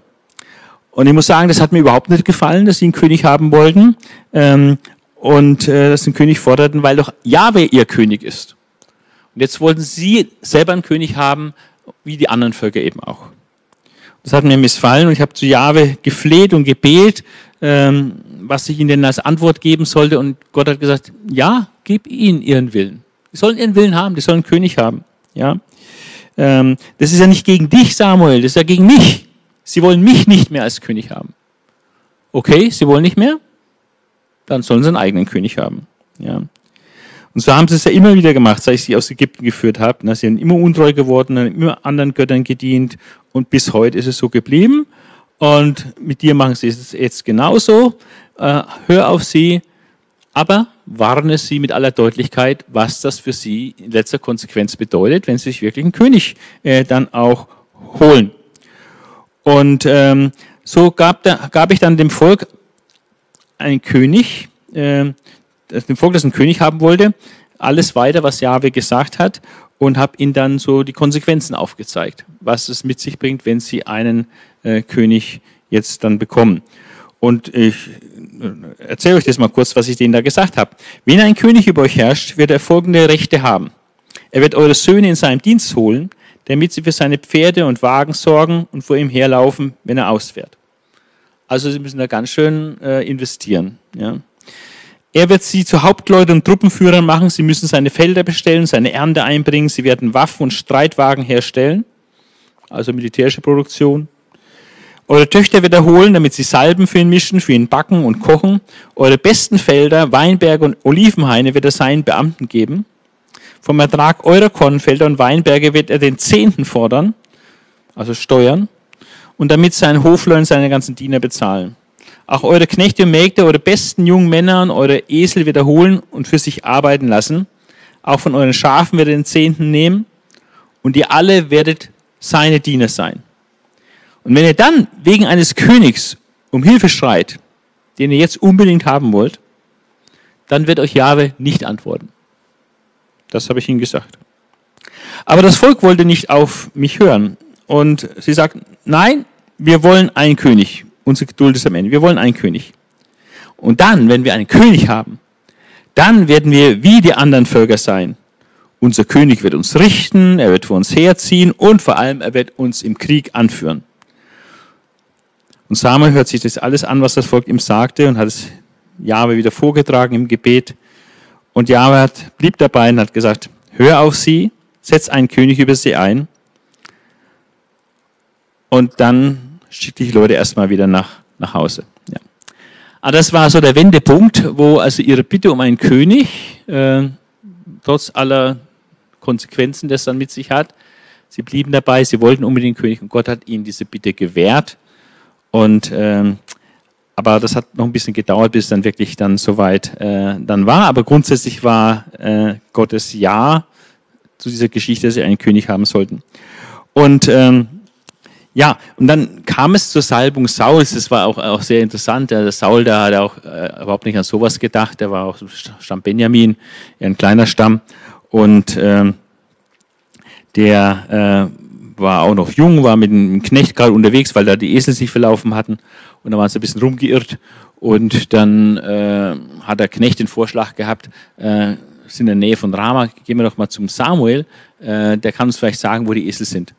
Und ich muss sagen, das hat mir überhaupt nicht gefallen, dass sie einen König haben wollten ähm, und äh, dass sie einen König forderten, weil doch Jahwe ihr König ist. Und jetzt wollten sie selber einen König haben, wie die anderen Völker eben auch. Das hat mir missfallen und ich habe zu Jahwe gefleht und gebetet, ähm, was ich ihnen denn als Antwort geben sollte. Und Gott hat gesagt, ja, gib ihnen ihren Willen. Die sollen ihren Willen haben, die sollen einen König haben. Ja, ähm, Das ist ja nicht gegen dich, Samuel, das ist ja gegen mich. Sie wollen mich nicht mehr als König haben. Okay, sie wollen nicht mehr? Dann sollen sie einen eigenen König haben. Ja. Und so haben sie es ja immer wieder gemacht, seit ich sie aus Ägypten geführt habe. Sie sind immer untreu geworden, haben immer anderen Göttern gedient und bis heute ist es so geblieben. Und mit dir machen sie es jetzt genauso. Äh, hör auf sie, aber warne sie mit aller Deutlichkeit, was das für sie in letzter Konsequenz bedeutet, wenn sie sich wirklich einen König äh, dann auch holen. Und ähm, so gab, da, gab ich dann dem Volk einen König, äh, dem Volk, das einen König haben wollte, alles weiter, was Jahwe gesagt hat und habe ihnen dann so die Konsequenzen aufgezeigt, was es mit sich bringt, wenn sie einen äh, König jetzt dann bekommen. Und ich äh, erzähle euch das mal kurz, was ich denen da gesagt habe. Wenn ein König über euch herrscht, wird er folgende Rechte haben. Er wird eure Söhne in seinem Dienst holen, damit sie für seine Pferde und Wagen sorgen und vor ihm herlaufen, wenn er ausfährt. Also sie müssen da ganz schön äh, investieren. Ja. Er wird sie zu Hauptleuten und Truppenführern machen. Sie müssen seine Felder bestellen, seine Ernte einbringen. Sie werden Waffen und Streitwagen herstellen, also militärische Produktion. Eure Töchter wird er holen, damit sie Salben für ihn mischen, für ihn backen und kochen. Eure besten Felder, Weinberge und Olivenhaine wird er seinen Beamten geben. Vom Ertrag eurer Kornfelder und Weinberge wird er den Zehnten fordern, also Steuern, und damit seinen Hofleuten seine ganzen Diener bezahlen. Auch eure Knechte und Mägde, eure besten jungen Männer und eure Esel wird er holen und für sich arbeiten lassen. Auch von euren Schafen wird er den Zehnten nehmen und ihr alle werdet seine Diener sein. Und wenn ihr dann wegen eines Königs um Hilfe schreit, den ihr jetzt unbedingt haben wollt, dann wird euch Jahwe nicht antworten. Das habe ich ihnen gesagt. Aber das Volk wollte nicht auf mich hören. Und sie sagten, nein, wir wollen einen König. Unsere Geduld ist am Ende. Wir wollen einen König. Und dann, wenn wir einen König haben, dann werden wir wie die anderen Völker sein. Unser König wird uns richten, er wird vor uns herziehen und vor allem er wird uns im Krieg anführen. Und Samuel hört sich das alles an, was das Volk ihm sagte und hat es Jahwe wieder vorgetragen im Gebet. Und Jahwe blieb dabei und hat gesagt, hör auf sie, setz einen König über sie ein. Und dann schicke die Leute erstmal wieder nach, nach Hause. Ja. Aber das war so der Wendepunkt, wo also ihre Bitte um einen König, äh, trotz aller Konsequenzen, das dann mit sich hat, sie blieben dabei, sie wollten unbedingt König und Gott hat ihnen diese Bitte gewährt. Und ähm, aber das hat noch ein bisschen gedauert, bis es dann wirklich dann soweit äh, dann war. Aber grundsätzlich war äh, Gottes Ja zu dieser Geschichte, dass sie einen König haben sollten. Und ähm, ja, und dann kam es zur Salbung Sauls. Das war auch, auch sehr interessant. Der Saul, der hat auch äh, überhaupt nicht an sowas gedacht. Der war auch Stamm Benjamin, ein kleiner Stamm. Und ähm, der äh, war auch noch jung, war mit einem Knecht gerade unterwegs, weil da die Esel sich verlaufen hatten. Und da waren sie ein bisschen rumgeirrt. Und dann äh, hat der Knecht den Vorschlag gehabt, äh, sind in der Nähe von Rama, gehen wir doch mal zum Samuel. Äh, der kann uns vielleicht sagen, wo die Esel sind.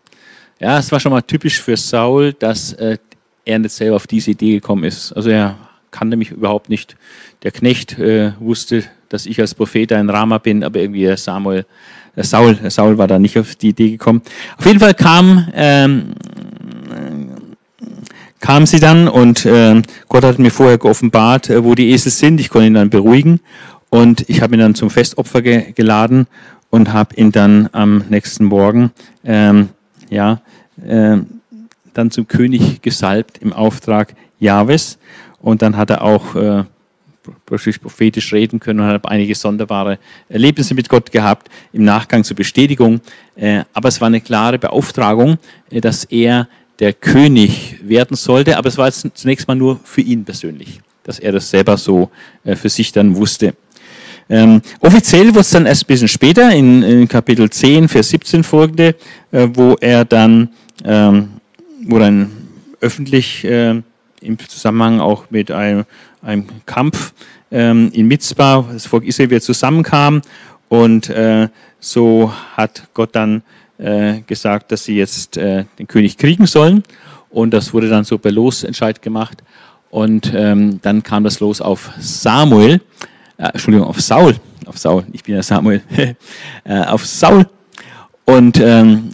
Ja, es war schon mal typisch für Saul, dass äh, er nicht selber auf diese Idee gekommen ist. Also er kannte mich überhaupt nicht. Der Knecht äh, wusste, dass ich als Prophet ein Rama bin, aber irgendwie Samuel, der Saul, der Saul war da nicht auf die Idee gekommen. Auf jeden Fall kam, ähm, kam sie dann und äh, Gott hat mir vorher geoffenbart, äh, wo die Esel sind. Ich konnte ihn dann beruhigen. Und ich habe ihn dann zum Festopfer ge geladen und habe ihn dann am nächsten Morgen ähm, ja, äh, dann zum König gesalbt im Auftrag Jahwes. Und dann hat er auch äh, prophetisch reden können und hat einige sonderbare Erlebnisse mit Gott gehabt im Nachgang zur Bestätigung. Äh, aber es war eine klare Beauftragung, äh, dass er der König werden sollte. Aber es war jetzt zunächst mal nur für ihn persönlich, dass er das selber so äh, für sich dann wusste. Ähm, offiziell wurde es dann erst ein bisschen später, in, in Kapitel 10, Vers 17 folgende, äh, wo er dann, ähm, wo dann öffentlich äh, im Zusammenhang auch mit einem, einem Kampf ähm, in Mitzbah, das Volk Israel wieder zusammenkam und äh, so hat Gott dann äh, gesagt, dass sie jetzt äh, den König kriegen sollen und das wurde dann so per Losentscheid gemacht und ähm, dann kam das Los auf Samuel, äh, Entschuldigung, auf Saul, auf Saul, ich bin ja Samuel, äh, auf Saul. Und, ähm,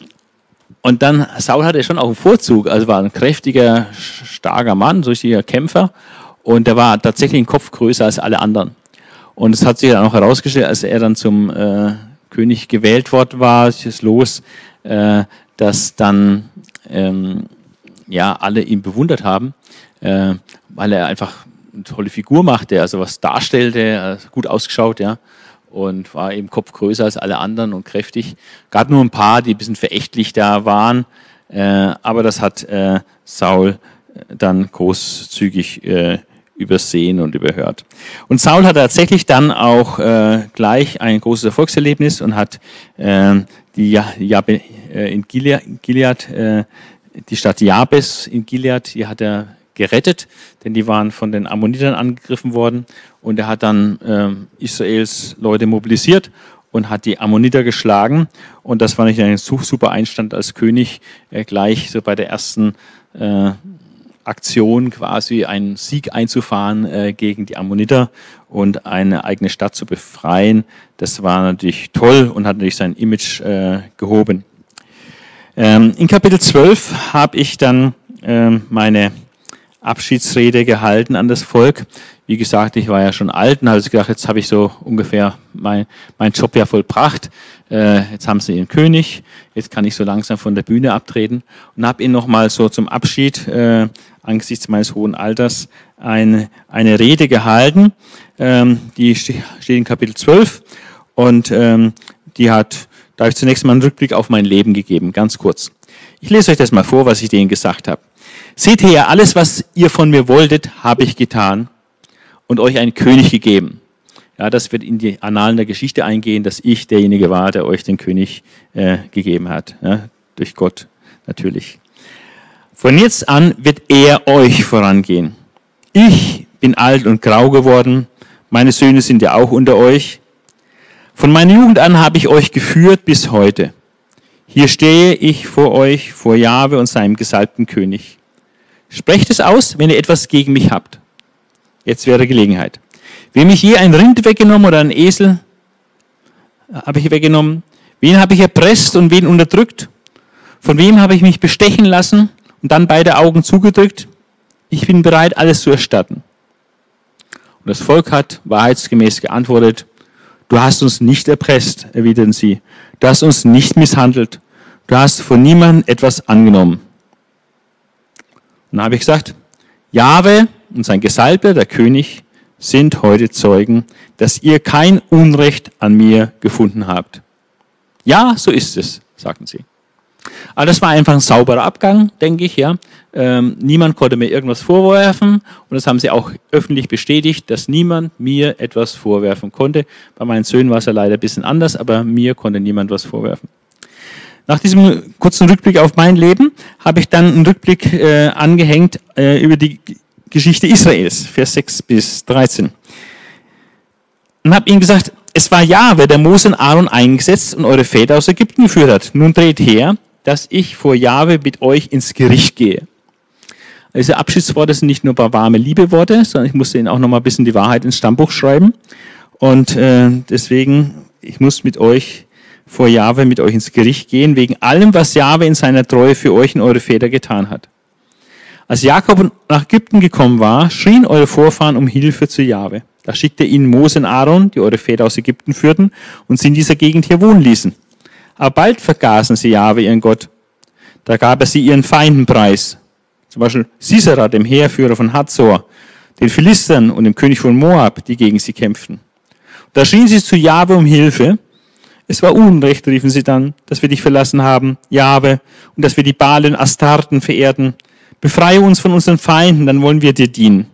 und dann, Saul hatte schon auch einen Vorzug, also war ein kräftiger, starker Mann, so richtiger Kämpfer. Und der war tatsächlich ein Kopf größer als alle anderen. Und es hat sich dann auch herausgestellt, als er dann zum äh, König gewählt worden war, ist los, äh, dass dann ähm, ja alle ihn bewundert haben, äh, weil er einfach eine tolle Figur machte, also was darstellte, also gut ausgeschaut, ja. Und war eben Kopf größer als alle anderen und kräftig. Gab nur ein paar, die ein bisschen verächtlich da waren, äh, aber das hat äh, Saul äh, dann großzügig äh, übersehen und überhört. Und Saul hat tatsächlich dann auch äh, gleich ein großes Erfolgserlebnis und hat äh, die ja, ja, äh, in Gilead, äh, die Stadt Jabes in Gilead, die hat er gerettet, denn die waren von den Ammonitern angegriffen worden. Und er hat dann äh, Israels Leute mobilisiert und hat die Ammoniter geschlagen. Und das war nicht ein super Einstand als König, äh, gleich so bei der ersten äh, Aktion quasi einen Sieg einzufahren äh, gegen die Ammoniter und eine eigene Stadt zu befreien. Das war natürlich toll und hat natürlich sein Image äh, gehoben. Ähm, in Kapitel 12 habe ich dann ähm, meine Abschiedsrede gehalten an das Volk. Wie gesagt, ich war ja schon alt und habe gedacht, jetzt habe ich so ungefähr mein, mein Job ja vollbracht. Äh, jetzt haben sie ihren König, jetzt kann ich so langsam von der Bühne abtreten und habe ihnen nochmal so zum Abschied äh, angesichts meines hohen Alters eine, eine Rede gehalten. Ähm, die steht in Kapitel 12 und ähm, die hat, da habe ich zunächst mal einen Rückblick auf mein Leben gegeben, ganz kurz. Ich lese euch das mal vor, was ich denen gesagt habe. Seht her, alles, was ihr von mir wolltet, habe ich getan und euch einen König gegeben. Ja, das wird in die Annalen der Geschichte eingehen, dass ich derjenige war, der euch den König äh, gegeben hat. Ja, durch Gott natürlich. Von jetzt an wird er euch vorangehen. Ich bin alt und grau geworden. Meine Söhne sind ja auch unter euch. Von meiner Jugend an habe ich euch geführt bis heute. Hier stehe ich vor euch, vor Jahwe und seinem gesalbten König. Sprecht es aus, wenn ihr etwas gegen mich habt. Jetzt wäre Gelegenheit. Wem ich je ein Rind weggenommen oder ein Esel habe ich weggenommen? Wen habe ich erpresst und wen unterdrückt? Von wem habe ich mich bestechen lassen und dann beide Augen zugedrückt? Ich bin bereit, alles zu erstatten. Und das Volk hat wahrheitsgemäß geantwortet, du hast uns nicht erpresst, erwiderten sie. Du hast uns nicht misshandelt. Du hast von niemandem etwas angenommen. Und dann habe ich gesagt, Jahwe und sein Gesalbter, der König, sind heute Zeugen, dass ihr kein Unrecht an mir gefunden habt. Ja, so ist es, sagten sie. Aber das war einfach ein sauberer Abgang, denke ich. Ja. Ähm, niemand konnte mir irgendwas vorwerfen und das haben sie auch öffentlich bestätigt, dass niemand mir etwas vorwerfen konnte. Bei meinen Söhnen war es ja leider ein bisschen anders, aber mir konnte niemand was vorwerfen. Nach diesem kurzen Rückblick auf mein Leben habe ich dann einen Rückblick äh, angehängt äh, über die Geschichte Israels, Vers 6 bis 13. Und habe ihnen gesagt, es war Jahwe, der Mose und Aaron eingesetzt und eure Väter aus Ägypten geführt hat. Nun dreht her, dass ich vor Jahwe mit euch ins Gericht gehe. Diese Abschiedsworte sind nicht nur ein paar warme Liebeworte, sondern ich musste ihnen auch noch mal ein bisschen die Wahrheit ins Stammbuch schreiben. Und äh, deswegen, ich muss mit euch vor Jahwe mit euch ins Gericht gehen, wegen allem, was Jahwe in seiner Treue für euch und eure Väter getan hat. Als Jakob nach Ägypten gekommen war, schrien eure Vorfahren um Hilfe zu Jahwe. Da schickte ihnen Mose und Aaron, die eure Väter aus Ägypten führten und sie in dieser Gegend hier wohnen ließen. Aber bald vergaßen sie Jahwe, ihren Gott. Da gab er sie ihren Feinden preis. Zum Beispiel Sisera, dem Heerführer von Hazor, den Philistern und dem König von Moab, die gegen sie kämpften. Da schrien sie zu Jahwe um Hilfe. Es war Unrecht, riefen sie dann, dass wir dich verlassen haben, Jahwe, und dass wir die Balen Astarten verehrten. Befreie uns von unseren Feinden, dann wollen wir dir dienen.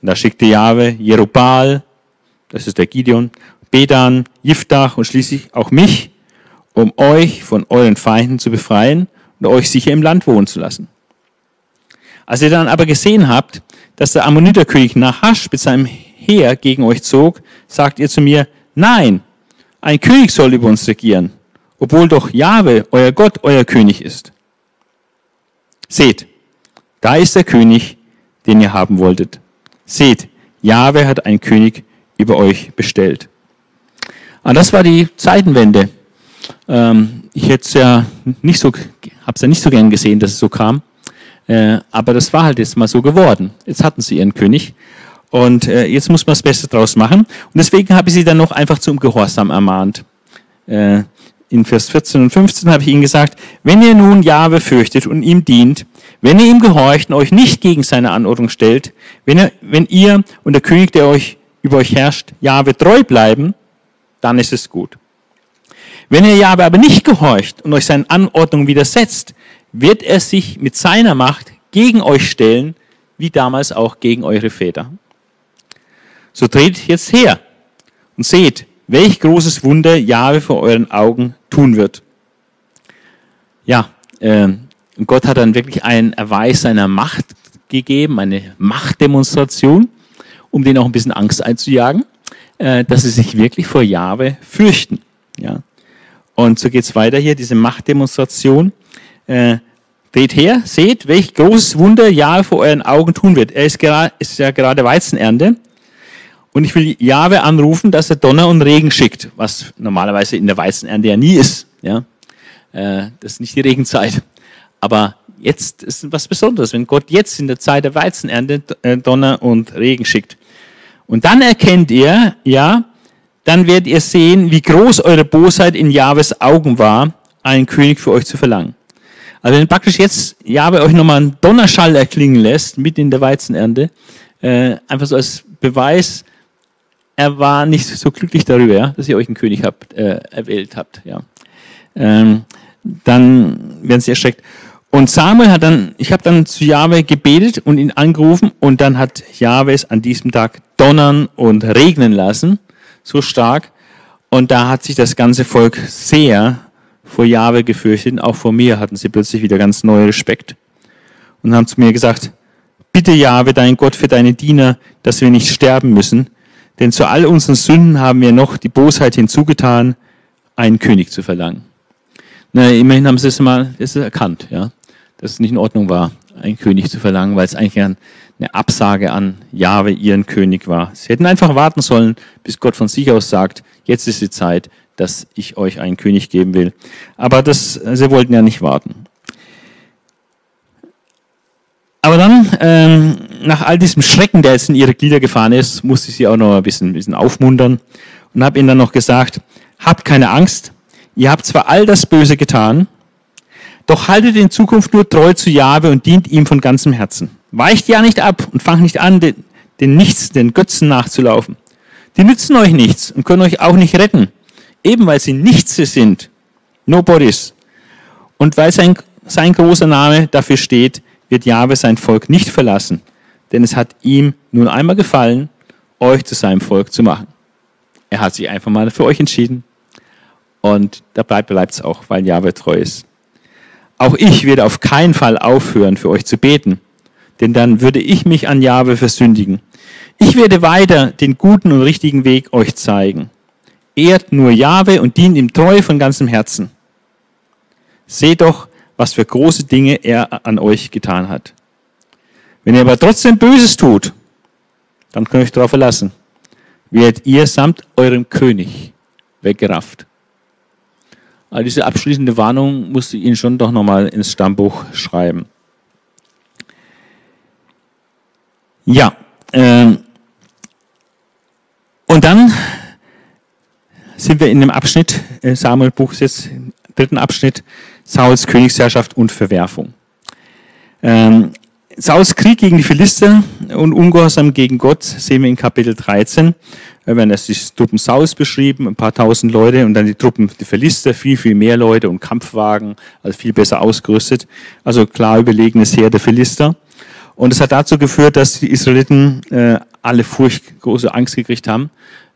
Und da schickte Jahwe Jerubal, das ist der Gideon, Bedan, Jiftach und schließlich auch mich, um euch von euren Feinden zu befreien und euch sicher im Land wohnen zu lassen. Als ihr dann aber gesehen habt, dass der Ammoniterkönig Nahasch mit seinem Heer gegen euch zog, sagt ihr zu mir, nein, ein König soll über uns regieren, obwohl doch Jahwe, euer Gott, euer König ist. Seht, da ist der König, den ihr haben wolltet. Seht, Jahwe hat einen König über euch bestellt. Und das war die Zeitenwende. Ähm, ich hätte es ja nicht so, habe es ja nicht so gern gesehen, dass es so kam. Äh, aber das war halt jetzt mal so geworden. Jetzt hatten sie ihren König. Und äh, jetzt muss man das Beste draus machen. Und deswegen habe ich sie dann noch einfach zum Gehorsam ermahnt. Äh, in Vers 14 und 15 habe ich ihnen gesagt, wenn ihr nun Jahwe fürchtet und ihm dient, wenn ihr ihm gehorcht und euch nicht gegen seine Anordnung stellt, wenn ihr, wenn ihr und der König, der euch über euch herrscht, Jahwe treu bleiben, dann ist es gut. Wenn ihr Jahwe aber nicht gehorcht und euch seinen Anordnungen widersetzt, wird er sich mit seiner Macht gegen euch stellen, wie damals auch gegen eure Väter. So dreht jetzt her und seht, welch großes Wunder Jahwe vor euren Augen tun wird. Ja, äh, Gott hat dann wirklich einen Erweis seiner Macht gegeben, eine Machtdemonstration, um denen auch ein bisschen Angst einzujagen, äh, dass sie sich wirklich vor Jahwe fürchten. Ja. Und so geht's weiter hier, diese Machtdemonstration. Äh, Dreht her, seht, welch großes Wunder Jahwe vor euren Augen tun wird. Er ist, gerade, ist ja gerade Weizenernte. Und ich will Jahwe anrufen, dass er Donner und Regen schickt, was normalerweise in der Weizenernte ja nie ist. Ja? Äh, das ist nicht die Regenzeit. Aber jetzt ist was Besonderes, wenn Gott jetzt in der Zeit der Weizenernte äh, Donner und Regen schickt. Und dann erkennt ihr, ja, dann werdet ihr sehen, wie groß eure Bosheit in Jahwes Augen war, einen König für euch zu verlangen. Also wenn praktisch jetzt Jahwe euch nochmal einen Donnerschall erklingen lässt, mitten in der Weizenernte, äh, einfach so als Beweis, er war nicht so glücklich darüber, ja, dass ihr euch einen König habt, äh, erwählt habt. Ja. Ähm, dann werden sie erschreckt. Und Samuel hat dann, ich habe dann zu Jahwe gebetet und ihn angerufen und dann hat Jahwe es an diesem Tag donnern und regnen lassen, so stark. Und da hat sich das ganze Volk sehr vor Jahwe gefürchtet. Auch vor mir hatten sie plötzlich wieder ganz neuen Respekt. Und haben zu mir gesagt, bitte Jahwe, dein Gott, für deine Diener, dass wir nicht sterben müssen. Denn zu all unseren Sünden haben wir noch die Bosheit hinzugetan, einen König zu verlangen. Na, immerhin haben sie es mal erkannt, ja, dass es nicht in Ordnung war, einen König zu verlangen, weil es eigentlich eine Absage an Jahwe, ihren König war. Sie hätten einfach warten sollen, bis Gott von sich aus sagt, jetzt ist die Zeit, dass ich euch einen König geben will. Aber das, sie wollten ja nicht warten. Aber dann, ähm, nach all diesem Schrecken, der jetzt in ihre Glieder gefahren ist, musste ich sie auch noch ein bisschen, ein bisschen aufmuntern und habe ihnen dann noch gesagt, habt keine Angst, ihr habt zwar all das Böse getan, doch haltet in Zukunft nur treu zu Jahwe und dient ihm von ganzem Herzen. Weicht ja nicht ab und fangt nicht an, den, den Nichts, den Götzen nachzulaufen. Die nützen euch nichts und können euch auch nicht retten eben weil sie nichts sind, Nobodies. Und weil sein, sein großer Name dafür steht, wird Jahwe sein Volk nicht verlassen, denn es hat ihm nun einmal gefallen, euch zu seinem Volk zu machen. Er hat sich einfach mal für euch entschieden und dabei bleibt es auch, weil Jahwe treu ist. Auch ich werde auf keinen Fall aufhören, für euch zu beten, denn dann würde ich mich an Jahwe versündigen. Ich werde weiter den guten und richtigen Weg euch zeigen ehrt nur Jahwe und dient ihm treu von ganzem Herzen. Seht doch, was für große Dinge er an euch getan hat. Wenn ihr aber trotzdem Böses tut, dann könnt ihr euch darauf verlassen, werdet ihr samt eurem König weggerafft. Also diese abschließende Warnung musste ich Ihnen schon doch nochmal ins Stammbuch schreiben. Ja, äh, Und dann sind wir in dem Abschnitt, äh, Samuel Buch jetzt im dritten Abschnitt, Sauls Königsherrschaft und Verwerfung. Ähm, Sauls Krieg gegen die Philister und Ungehorsam gegen Gott sehen wir in Kapitel 13. Da werden erst die Truppen Sauls beschrieben, ein paar tausend Leute und dann die Truppen die Philister, viel, viel mehr Leute und Kampfwagen, also viel besser ausgerüstet. Also klar überlegenes Heer der Philister. Und es hat dazu geführt, dass die Israeliten äh, alle furcht große Angst gekriegt haben,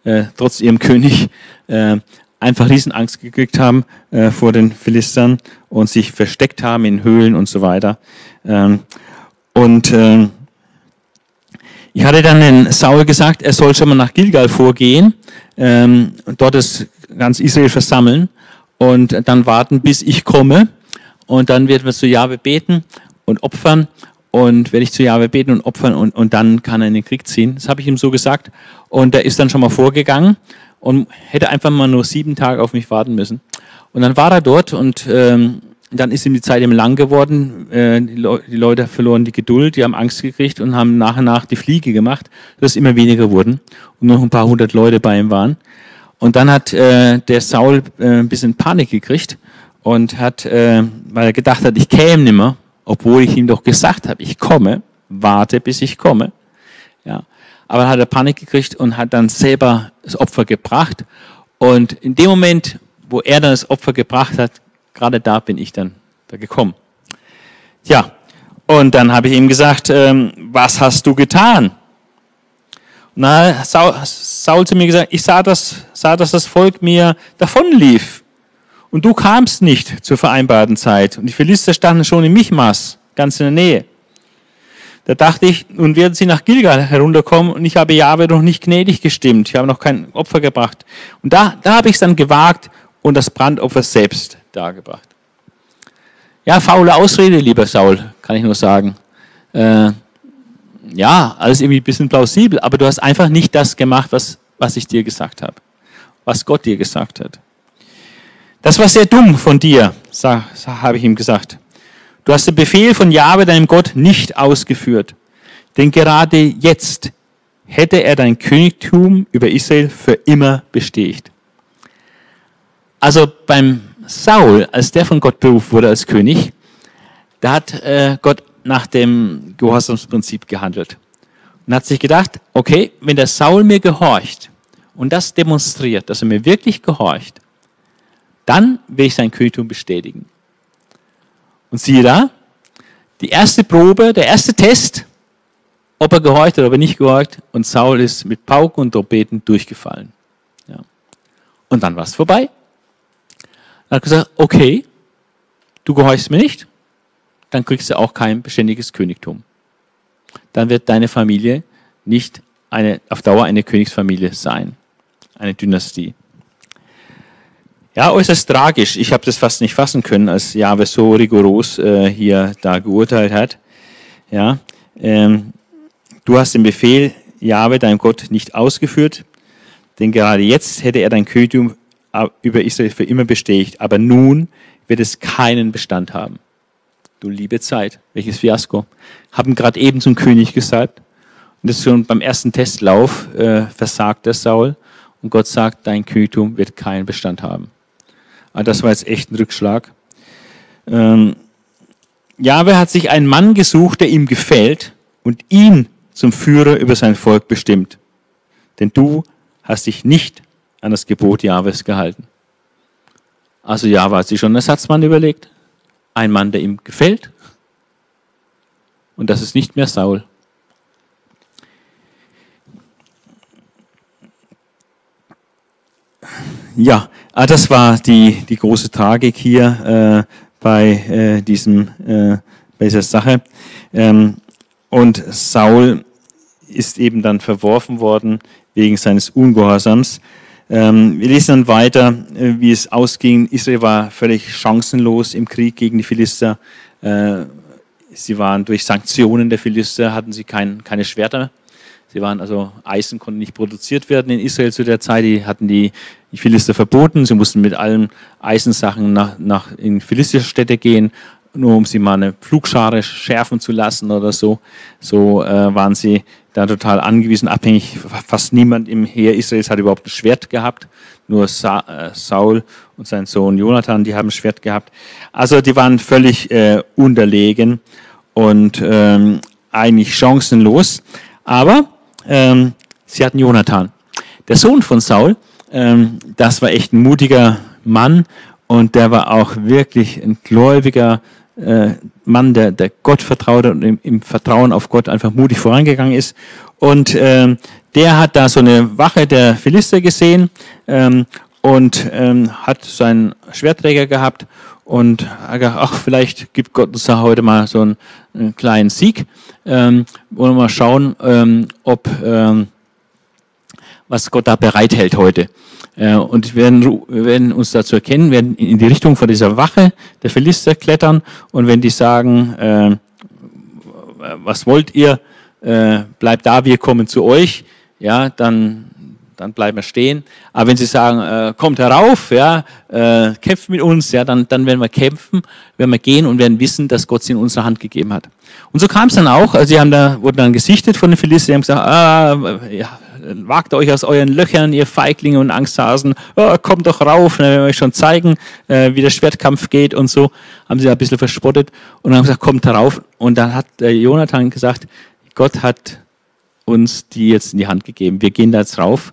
äh, trotz ihrem König, äh, einfach Riesenangst gekriegt haben äh, vor den Philistern und sich versteckt haben in Höhlen und so weiter. Ähm, und äh, ich hatte dann den Saul gesagt, er soll schon mal nach Gilgal vorgehen, ähm, dort ist ganz Israel versammeln und dann warten, bis ich komme. Und dann werden wir zu Jahwe beten und opfern. Und werde ich zu Jahwe beten und opfern und, und dann kann er in den Krieg ziehen. Das habe ich ihm so gesagt. Und er ist dann schon mal vorgegangen und hätte einfach mal nur sieben Tage auf mich warten müssen. Und dann war er dort und ähm, dann ist ihm die Zeit eben lang geworden. Äh, die, Le die, Leute verloren die Geduld, die haben Angst gekriegt und haben nach und nach die Fliege gemacht, dass immer weniger wurden und noch ein paar hundert Leute bei ihm waren. Und dann hat äh, der Saul äh, ein bisschen Panik gekriegt und hat, äh, weil er gedacht hat, ich käme nimmer, obwohl ich ihm doch gesagt habe, ich komme, warte, bis ich komme. Ja. Aber hat er Panik gekriegt und hat dann selber das Opfer gebracht. Und in dem Moment, wo er dann das Opfer gebracht hat, gerade da bin ich dann da gekommen. Ja, und dann habe ich ihm gesagt, ähm, was hast du getan? Na, Saul, Saul zu mir gesagt, ich sah, dass, sah, dass das Volk mir davonlief. Und du kamst nicht zur vereinbarten Zeit. Und die Philister standen schon in Michmas, ganz in der Nähe. Da dachte ich, nun werden sie nach Gilgal herunterkommen und ich habe Jahwe noch nicht gnädig gestimmt. Ich habe noch kein Opfer gebracht. Und da, da habe ich es dann gewagt und das Brandopfer selbst dargebracht. Ja, faule Ausrede, lieber Saul, kann ich nur sagen. Äh, ja, alles irgendwie ein bisschen plausibel, aber du hast einfach nicht das gemacht, was, was ich dir gesagt habe, was Gott dir gesagt hat. Das war sehr dumm von dir, habe ich ihm gesagt. Du hast den Befehl von Jahwe, deinem Gott, nicht ausgeführt. Denn gerade jetzt hätte er dein Königtum über Israel für immer bestätigt. Also beim Saul, als der von Gott berufen wurde als König, da hat äh, Gott nach dem Gehorsamsprinzip gehandelt und hat sich gedacht, okay, wenn der Saul mir gehorcht und das demonstriert, dass er mir wirklich gehorcht, dann will ich sein Königtum bestätigen. Und siehe da, die erste Probe, der erste Test, ob er gehorcht oder ob er nicht gehorcht, und Saul ist mit Pauken und Trompeten durchgefallen. Ja. Und dann war es vorbei. Er hat gesagt, okay, du gehorchst mir nicht, dann kriegst du auch kein beständiges Königtum. Dann wird deine Familie nicht eine, auf Dauer eine Königsfamilie sein, eine Dynastie. Ja, äußerst tragisch. Ich habe das fast nicht fassen können, als Jahwe so rigoros äh, hier da geurteilt hat. Ja, ähm, du hast den Befehl Jahwe, dein Gott, nicht ausgeführt, denn gerade jetzt hätte er dein Königtum über Israel für immer bestätigt. Aber nun wird es keinen Bestand haben. Du liebe Zeit, welches Fiasko. Haben gerade eben zum König gesalbt. Und das schon beim ersten Testlauf äh, versagt der Saul. Und Gott sagt, dein Königtum wird keinen Bestand haben. Aber ah, das war jetzt echt ein Rückschlag. Ähm, Jahwe hat sich einen Mann gesucht, der ihm gefällt und ihn zum Führer über sein Volk bestimmt. Denn du hast dich nicht an das Gebot Jahwes gehalten. Also Jahwe hat sich schon einen Ersatzmann überlegt. Ein Mann, der ihm gefällt. Und das ist nicht mehr Saul. Ja, ah, das war die, die große Tragik hier äh, bei, äh, diesem, äh, bei dieser Sache. Ähm, und Saul ist eben dann verworfen worden wegen seines Ungehorsams. Ähm, wir lesen dann weiter, äh, wie es ausging. Israel war völlig chancenlos im Krieg gegen die Philister. Äh, sie waren durch Sanktionen der Philister, hatten sie kein, keine Schwerter. Sie waren also, Eisen konnte nicht produziert werden in Israel zu der Zeit. Die hatten die, die Philister verboten. Sie mussten mit allen Eisensachen nach, nach in philisterische Städte gehen. nur um sie mal eine Flugschare schärfen zu lassen oder so. So äh, waren sie da total angewiesen, abhängig. Fast niemand im Heer Israels hat überhaupt ein Schwert gehabt. Nur Sa äh, Saul und sein Sohn Jonathan, die haben ein Schwert gehabt. Also die waren völlig äh, unterlegen und ähm, eigentlich chancenlos. Aber ähm, sie hatten Jonathan. Der Sohn von Saul, ähm, das war echt ein mutiger Mann und der war auch wirklich ein gläubiger äh, Mann, der, der Gott vertraute und im, im, Vertrauen auf Gott einfach mutig vorangegangen ist. Und ähm, der hat da so eine Wache der Philister gesehen ähm, und ähm, hat seinen Schwertträger gehabt und hat gedacht, ach, vielleicht gibt Gott uns da heute mal so einen, einen kleinen Sieg. Ähm, wollen wir mal schauen, ähm, ob ähm, was Gott da bereithält heute. Äh, und wir werden, wir werden uns dazu erkennen, werden in die Richtung von dieser Wache der Philister klettern. Und wenn die sagen, äh, was wollt ihr, äh, bleibt da, wir kommen zu euch, ja, dann, dann bleiben wir stehen. Aber wenn sie sagen, äh, kommt herauf, ja, äh, kämpft mit uns, ja, dann, dann werden wir kämpfen, werden wir gehen und werden wissen, dass Gott sie in unsere Hand gegeben hat. Und so kam es dann auch, also sie haben da, wurden dann gesichtet von den Philister, die haben gesagt, ah, ja, wagt euch aus euren Löchern, ihr Feiglinge und Angsthasen, oh, kommt doch rauf, dann werden wir euch schon zeigen, äh, wie der Schwertkampf geht und so. Haben sie ein bisschen verspottet und haben gesagt, kommt rauf. Und dann hat der Jonathan gesagt, Gott hat uns die jetzt in die Hand gegeben. Wir gehen da jetzt rauf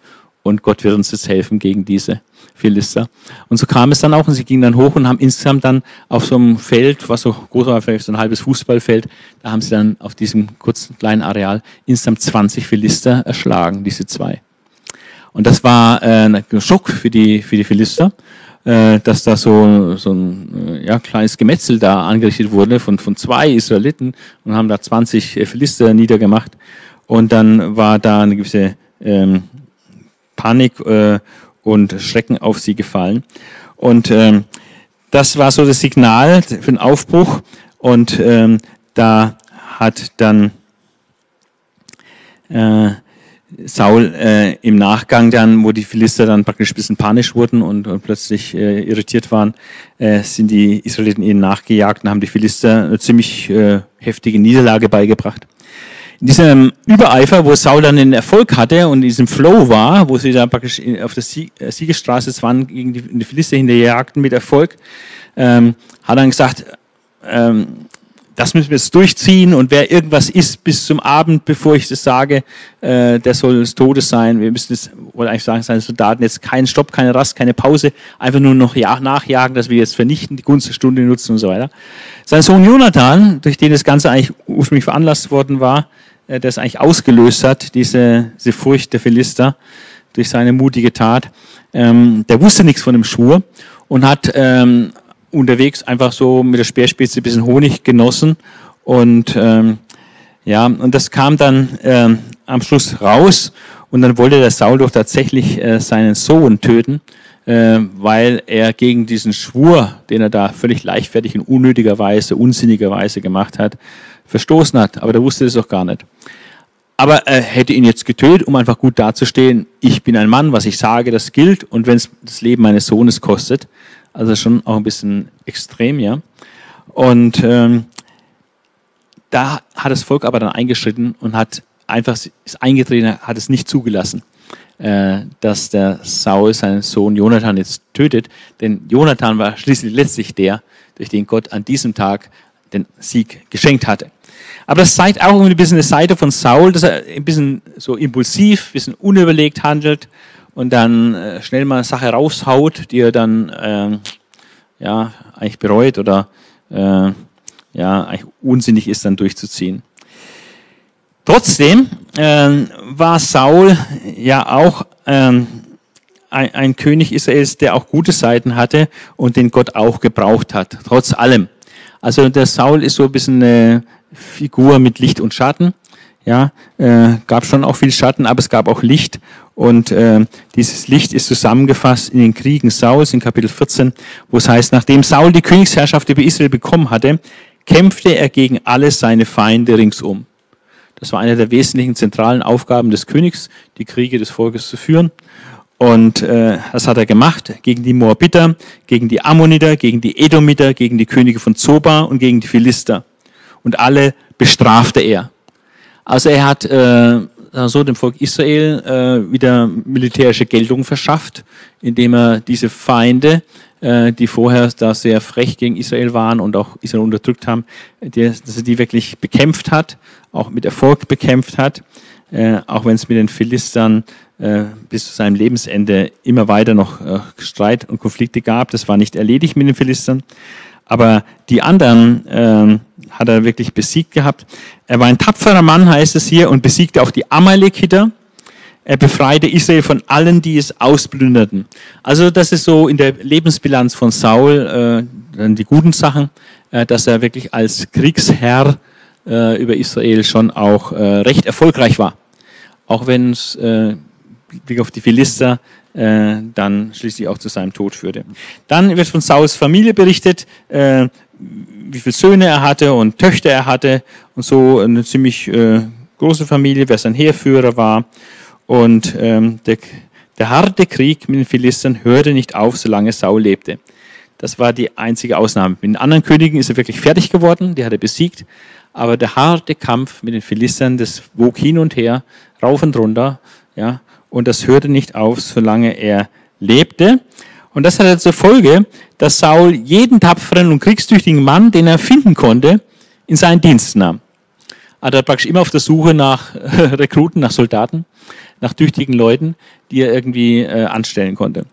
und Gott wird uns jetzt helfen gegen diese Philister. Und so kam es dann auch und sie gingen dann hoch und haben insgesamt dann auf so einem Feld, was so groß war, vielleicht so ein halbes Fußballfeld, da haben sie dann auf diesem kurzen kleinen Areal insgesamt 20 Philister erschlagen, diese zwei. Und das war äh, ein Schock für die, für die Philister, äh, dass da so, so ein äh, ja, kleines Gemetzel da angerichtet wurde von, von zwei Israeliten und haben da 20 äh, Philister niedergemacht. Und dann war da eine gewisse ähm, Panik äh, und Schrecken auf sie gefallen. Und ähm, das war so das Signal für den Aufbruch. Und ähm, da hat dann äh, Saul äh, im Nachgang dann, wo die Philister dann praktisch ein bisschen panisch wurden und, und plötzlich äh, irritiert waren, äh, sind die Israeliten ihnen nachgejagt und haben die Philister eine ziemlich äh, heftige Niederlage beigebracht in diesem Übereifer, wo Saul dann den Erfolg hatte und in diesem Flow war, wo sie da praktisch auf der äh, Siegesstraße waren, gegen die, die Philister hinterjagten mit Erfolg, ähm, hat er gesagt, ähm, das müssen wir jetzt durchziehen und wer irgendwas isst bis zum Abend, bevor ich das sage, äh, der soll des Todes sein. Wir müssen es, wollte eigentlich sagen, seine Soldaten jetzt keinen Stopp, keine Rast, keine Pause, einfach nur noch ja, nachjagen, dass wir jetzt vernichten, die Gunst der Stunde nutzen und so weiter. Sein Sohn Jonathan, durch den das Ganze eigentlich ursprünglich veranlasst worden war, äh, das eigentlich ausgelöst hat, diese, diese Furcht der Philister durch seine mutige Tat. Ähm, der wusste nichts von dem Schwur und hat ähm, unterwegs einfach so mit der Speerspitze ein bisschen Honig genossen und ähm, ja, und das kam dann ähm, am Schluss raus und dann wollte der Saul doch tatsächlich äh, seinen Sohn töten, äh, weil er gegen diesen Schwur, den er da völlig leichtfertig und unnötigerweise, unsinnigerweise gemacht hat, verstoßen hat. Aber der wusste es doch gar nicht. Aber er hätte ihn jetzt getötet, um einfach gut dazustehen, ich bin ein Mann, was ich sage, das gilt. Und wenn es das Leben meines Sohnes kostet, also schon auch ein bisschen extrem, ja. Und ähm, da hat das Volk aber dann eingeschritten und hat einfach ist eingetreten, hat es nicht zugelassen, äh, dass der Saul seinen Sohn Jonathan jetzt tötet. Denn Jonathan war schließlich letztlich der, durch den Gott an diesem Tag den Sieg geschenkt hatte. Aber das zeigt auch ein bisschen eine Seite von Saul, dass er ein bisschen so impulsiv, ein bisschen unüberlegt handelt und dann äh, schnell mal Sache raushaut, die er dann äh, ja, eigentlich bereut oder äh, ja, eigentlich unsinnig ist, dann durchzuziehen. Trotzdem äh, war Saul ja auch ähm, ein, ein König Israels, der auch gute Seiten hatte und den Gott auch gebraucht hat, trotz allem. Also der Saul ist so ein bisschen eine Figur mit Licht und Schatten. Ja, äh, gab schon auch viel Schatten, aber es gab auch Licht. Und äh, dieses Licht ist zusammengefasst in den Kriegen Sauls in Kapitel 14, wo es heißt, nachdem Saul die Königsherrschaft über Israel bekommen hatte, kämpfte er gegen alle seine Feinde ringsum. Das war eine der wesentlichen zentralen Aufgaben des Königs, die Kriege des Volkes zu führen. Und äh, das hat er gemacht gegen die Moabiter, gegen die Ammoniter, gegen die Edomiter, gegen die Könige von Zoba und gegen die Philister. Und alle bestrafte er. Also er hat äh, so dem Volk Israel äh, wieder militärische Geltung verschafft, indem er diese Feinde, äh, die vorher da sehr frech gegen Israel waren und auch Israel unterdrückt haben, die, dass er die wirklich bekämpft hat, auch mit Erfolg bekämpft hat, äh, auch wenn es mit den Philistern äh, bis zu seinem Lebensende immer weiter noch äh, Streit und Konflikte gab. Das war nicht erledigt mit den Philistern. Aber die anderen äh, hat er wirklich besiegt gehabt. Er war ein tapferer Mann, heißt es hier, und besiegte auch die Amalekiter. Er befreite Israel von allen, die es ausplünderten. Also das ist so in der Lebensbilanz von Saul äh, dann die guten Sachen, äh, dass er wirklich als Kriegsherr äh, über Israel schon auch äh, recht erfolgreich war. Auch wenn es äh, Blick auf die Philister äh, dann schließlich auch zu seinem Tod führte. Dann wird von Sauls Familie berichtet, wie viele Söhne er hatte und Töchter er hatte und so eine ziemlich äh, große Familie, wer sein Heerführer war. Und ähm, der, der harte Krieg mit den Philistern hörte nicht auf, solange Saul lebte. Das war die einzige Ausnahme. Mit den anderen Königen ist er wirklich fertig geworden, die hat er besiegt. Aber der harte Kampf mit den Philistern, das wog hin und her, rauf und runter, ja, und das hörte nicht auf, solange er lebte. Und das hatte zur Folge, dass Saul jeden tapferen und kriegstüchtigen Mann, den er finden konnte, in seinen Dienst nahm. Also er war praktisch immer auf der Suche nach Rekruten, nach Soldaten, nach tüchtigen Leuten, die er irgendwie äh, anstellen konnte.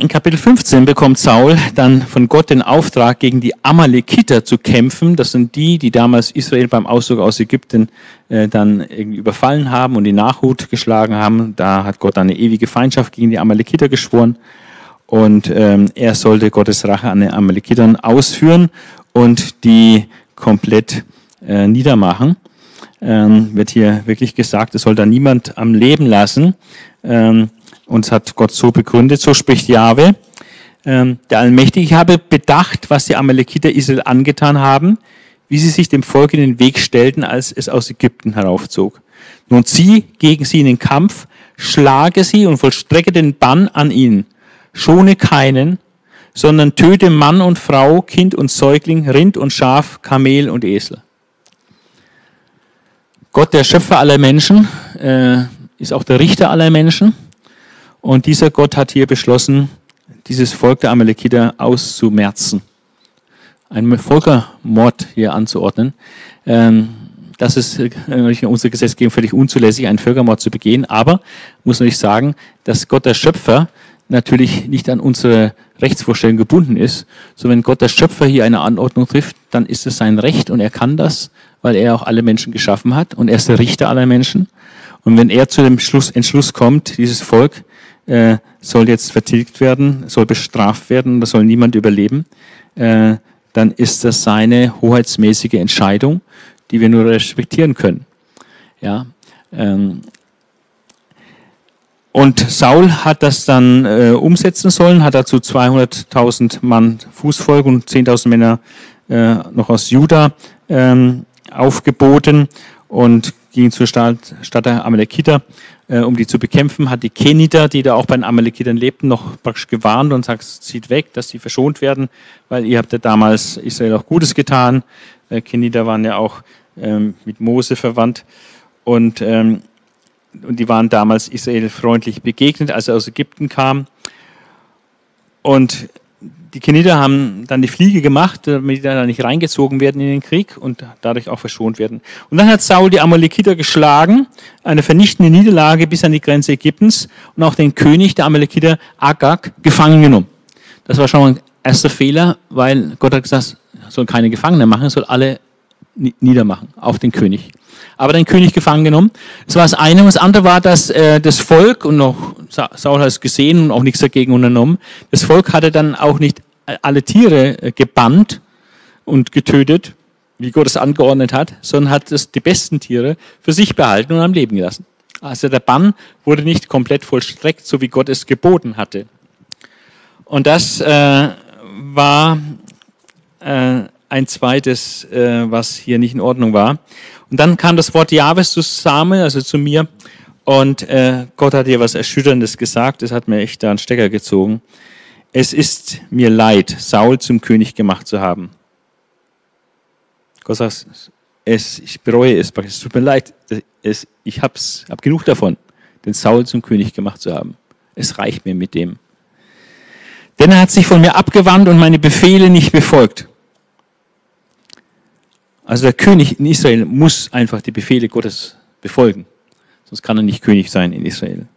In Kapitel 15 bekommt Saul dann von Gott den Auftrag, gegen die Amalekiter zu kämpfen. Das sind die, die damals Israel beim Auszug aus Ägypten äh, dann überfallen haben und die Nachhut geschlagen haben. Da hat Gott eine ewige Feindschaft gegen die Amalekiter geschworen. Und ähm, er sollte Gottes Rache an den Amalekitern ausführen und die komplett äh, niedermachen. Ähm, wird hier wirklich gesagt, es soll da niemand am Leben lassen. Ähm, und hat Gott so begründet, so spricht Jahwe, ähm, der Allmächtige, ich habe bedacht, was die Amalekiter Israel angetan haben, wie sie sich dem Volk in den Weg stellten, als es aus Ägypten heraufzog. Nun zieh gegen sie in den Kampf, schlage sie und vollstrecke den Bann an ihnen. Schone keinen, sondern töte Mann und Frau, Kind und Säugling, Rind und Schaf, Kamel und Esel. Gott, der Schöpfer aller Menschen, äh, ist auch der Richter aller Menschen. Und dieser Gott hat hier beschlossen, dieses Volk der Amalekiter auszumerzen. Einen Völkermord hier anzuordnen. Ähm, das ist in unserer Gesetzgebung völlig unzulässig, einen Völkermord zu begehen. Aber muss natürlich sagen, dass Gott der Schöpfer natürlich nicht an unsere Rechtsvorstellung gebunden ist. So wenn Gott der Schöpfer hier eine Anordnung trifft, dann ist es sein Recht und er kann das, weil er auch alle Menschen geschaffen hat und er ist der Richter aller Menschen. Und wenn er zu dem Schluss, Entschluss kommt, dieses Volk äh, soll jetzt vertilgt werden, soll bestraft werden, da soll niemand überleben, äh, dann ist das seine hoheitsmäßige Entscheidung, die wir nur respektieren können. Ja, ähm, und Saul hat das dann äh, umsetzen sollen, hat dazu 200.000 Mann Fußvolk und 10.000 Männer äh, noch aus Juda ähm, aufgeboten und ging zur Stadt, Stadt der Amalekiter äh, um die zu bekämpfen, hat die Keniter, die da auch bei den Amalekitern lebten, noch praktisch gewarnt und sagt, zieht weg, dass sie verschont werden, weil ihr habt ja damals Israel auch Gutes getan. Äh, Keniter waren ja auch ähm, mit Mose verwandt und, ähm, und die waren damals Israel freundlich begegnet, als er aus Ägypten kam. Und die Keniter haben dann die Fliege gemacht, damit die da nicht reingezogen werden in den Krieg und dadurch auch verschont werden. Und dann hat Saul die Amalekiter geschlagen, eine vernichtende Niederlage bis an die Grenze Ägyptens und auch den König der Amalekiter Agag gefangen genommen. Das war schon mal ein erster Fehler, weil Gott hat gesagt, soll keine Gefangene machen, soll alle niedermachen, auch den König. Aber den König gefangen genommen. Das war das eine. Und das andere war, dass äh, das Volk, und noch Saul hat es gesehen und auch nichts dagegen unternommen, das Volk hatte dann auch nicht alle Tiere äh, gebannt und getötet, wie Gott es angeordnet hat, sondern hat es die besten Tiere für sich behalten und am Leben gelassen. Also der Bann wurde nicht komplett vollstreckt, so wie Gott es geboten hatte. Und das äh, war äh, ein zweites, äh, was hier nicht in Ordnung war. Und dann kam das Wort Jahwes zu Samuel, also zu mir, und äh, Gott hat ihr was Erschütterndes gesagt. Das hat mir echt da einen Stecker gezogen. Es ist mir leid, Saul zum König gemacht zu haben. Gott sagt, es, ich bereue es, es tut mir leid, es, ich habe hab genug davon, den Saul zum König gemacht zu haben. Es reicht mir mit dem. Denn er hat sich von mir abgewandt und meine Befehle nicht befolgt. Also der König in Israel muss einfach die Befehle Gottes befolgen. Sonst kann er nicht König sein in Israel.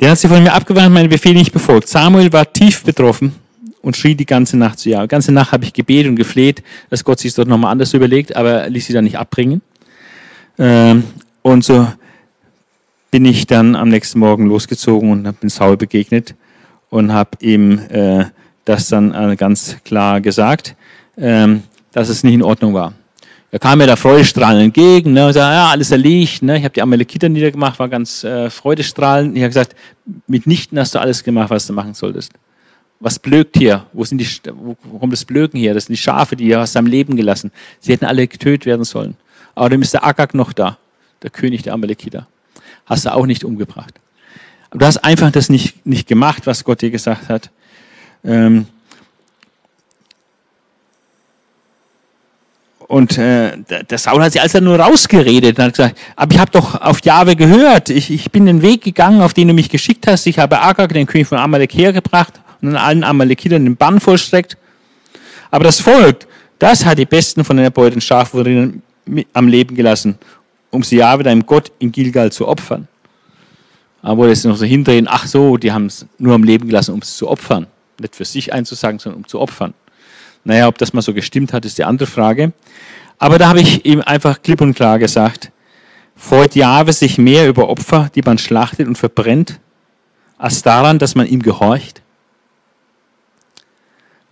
Der hat sich von mir abgewandt, meine Befehle nicht befolgt. Samuel war tief betroffen und schrie die ganze Nacht zu ja. Die ganze Nacht habe ich gebetet und gefleht, dass Gott sich das nochmal anders überlegt, aber er ließ sie dann nicht abbringen. Ähm, und so bin ich dann am nächsten Morgen losgezogen und bin Saul begegnet und habe ihm äh, das dann äh, ganz klar gesagt, ähm, dass es nicht in Ordnung war. Er kam mir da freudestrahlend entgegen ne, und sagte, ja, alles erliegt. Ne, ich habe die Amalekiter niedergemacht, war ganz äh, freudestrahlend. Ich habe gesagt, mitnichten hast du alles gemacht, was du machen solltest. Was blökt hier? Wo, sind die, wo kommt das Blöken hier? Das sind die Schafe, die er aus seinem Leben gelassen. Sie hätten alle getötet werden sollen. Aber dann ist der Agag noch da, der König der Amalekiter. Hast du auch nicht umgebracht. Aber du hast einfach das nicht, nicht gemacht, was Gott dir gesagt hat. Ähm, Und äh, der Saul hat sich also nur rausgeredet und hat gesagt, aber ich habe doch auf Jahwe gehört. Ich, ich bin den Weg gegangen, auf den du mich geschickt hast. Ich habe Agag, den König von Amalek, hergebracht und an allen Amalekitern den Bann vollstreckt. Aber das Volk, das hat die Besten von den erbeuteten Schafwurrinnen am Leben gelassen, um sie Jahwe, deinem Gott, in Gilgal zu opfern. Aber jetzt noch so hindrehen, ach so, die haben es nur am Leben gelassen, um es zu opfern. Nicht für sich einzusagen, sondern um zu opfern. Naja, ob das mal so gestimmt hat, ist die andere Frage. Aber da habe ich ihm einfach klipp und klar gesagt, freut Jahwe sich mehr über Opfer, die man schlachtet und verbrennt, als daran, dass man ihm gehorcht?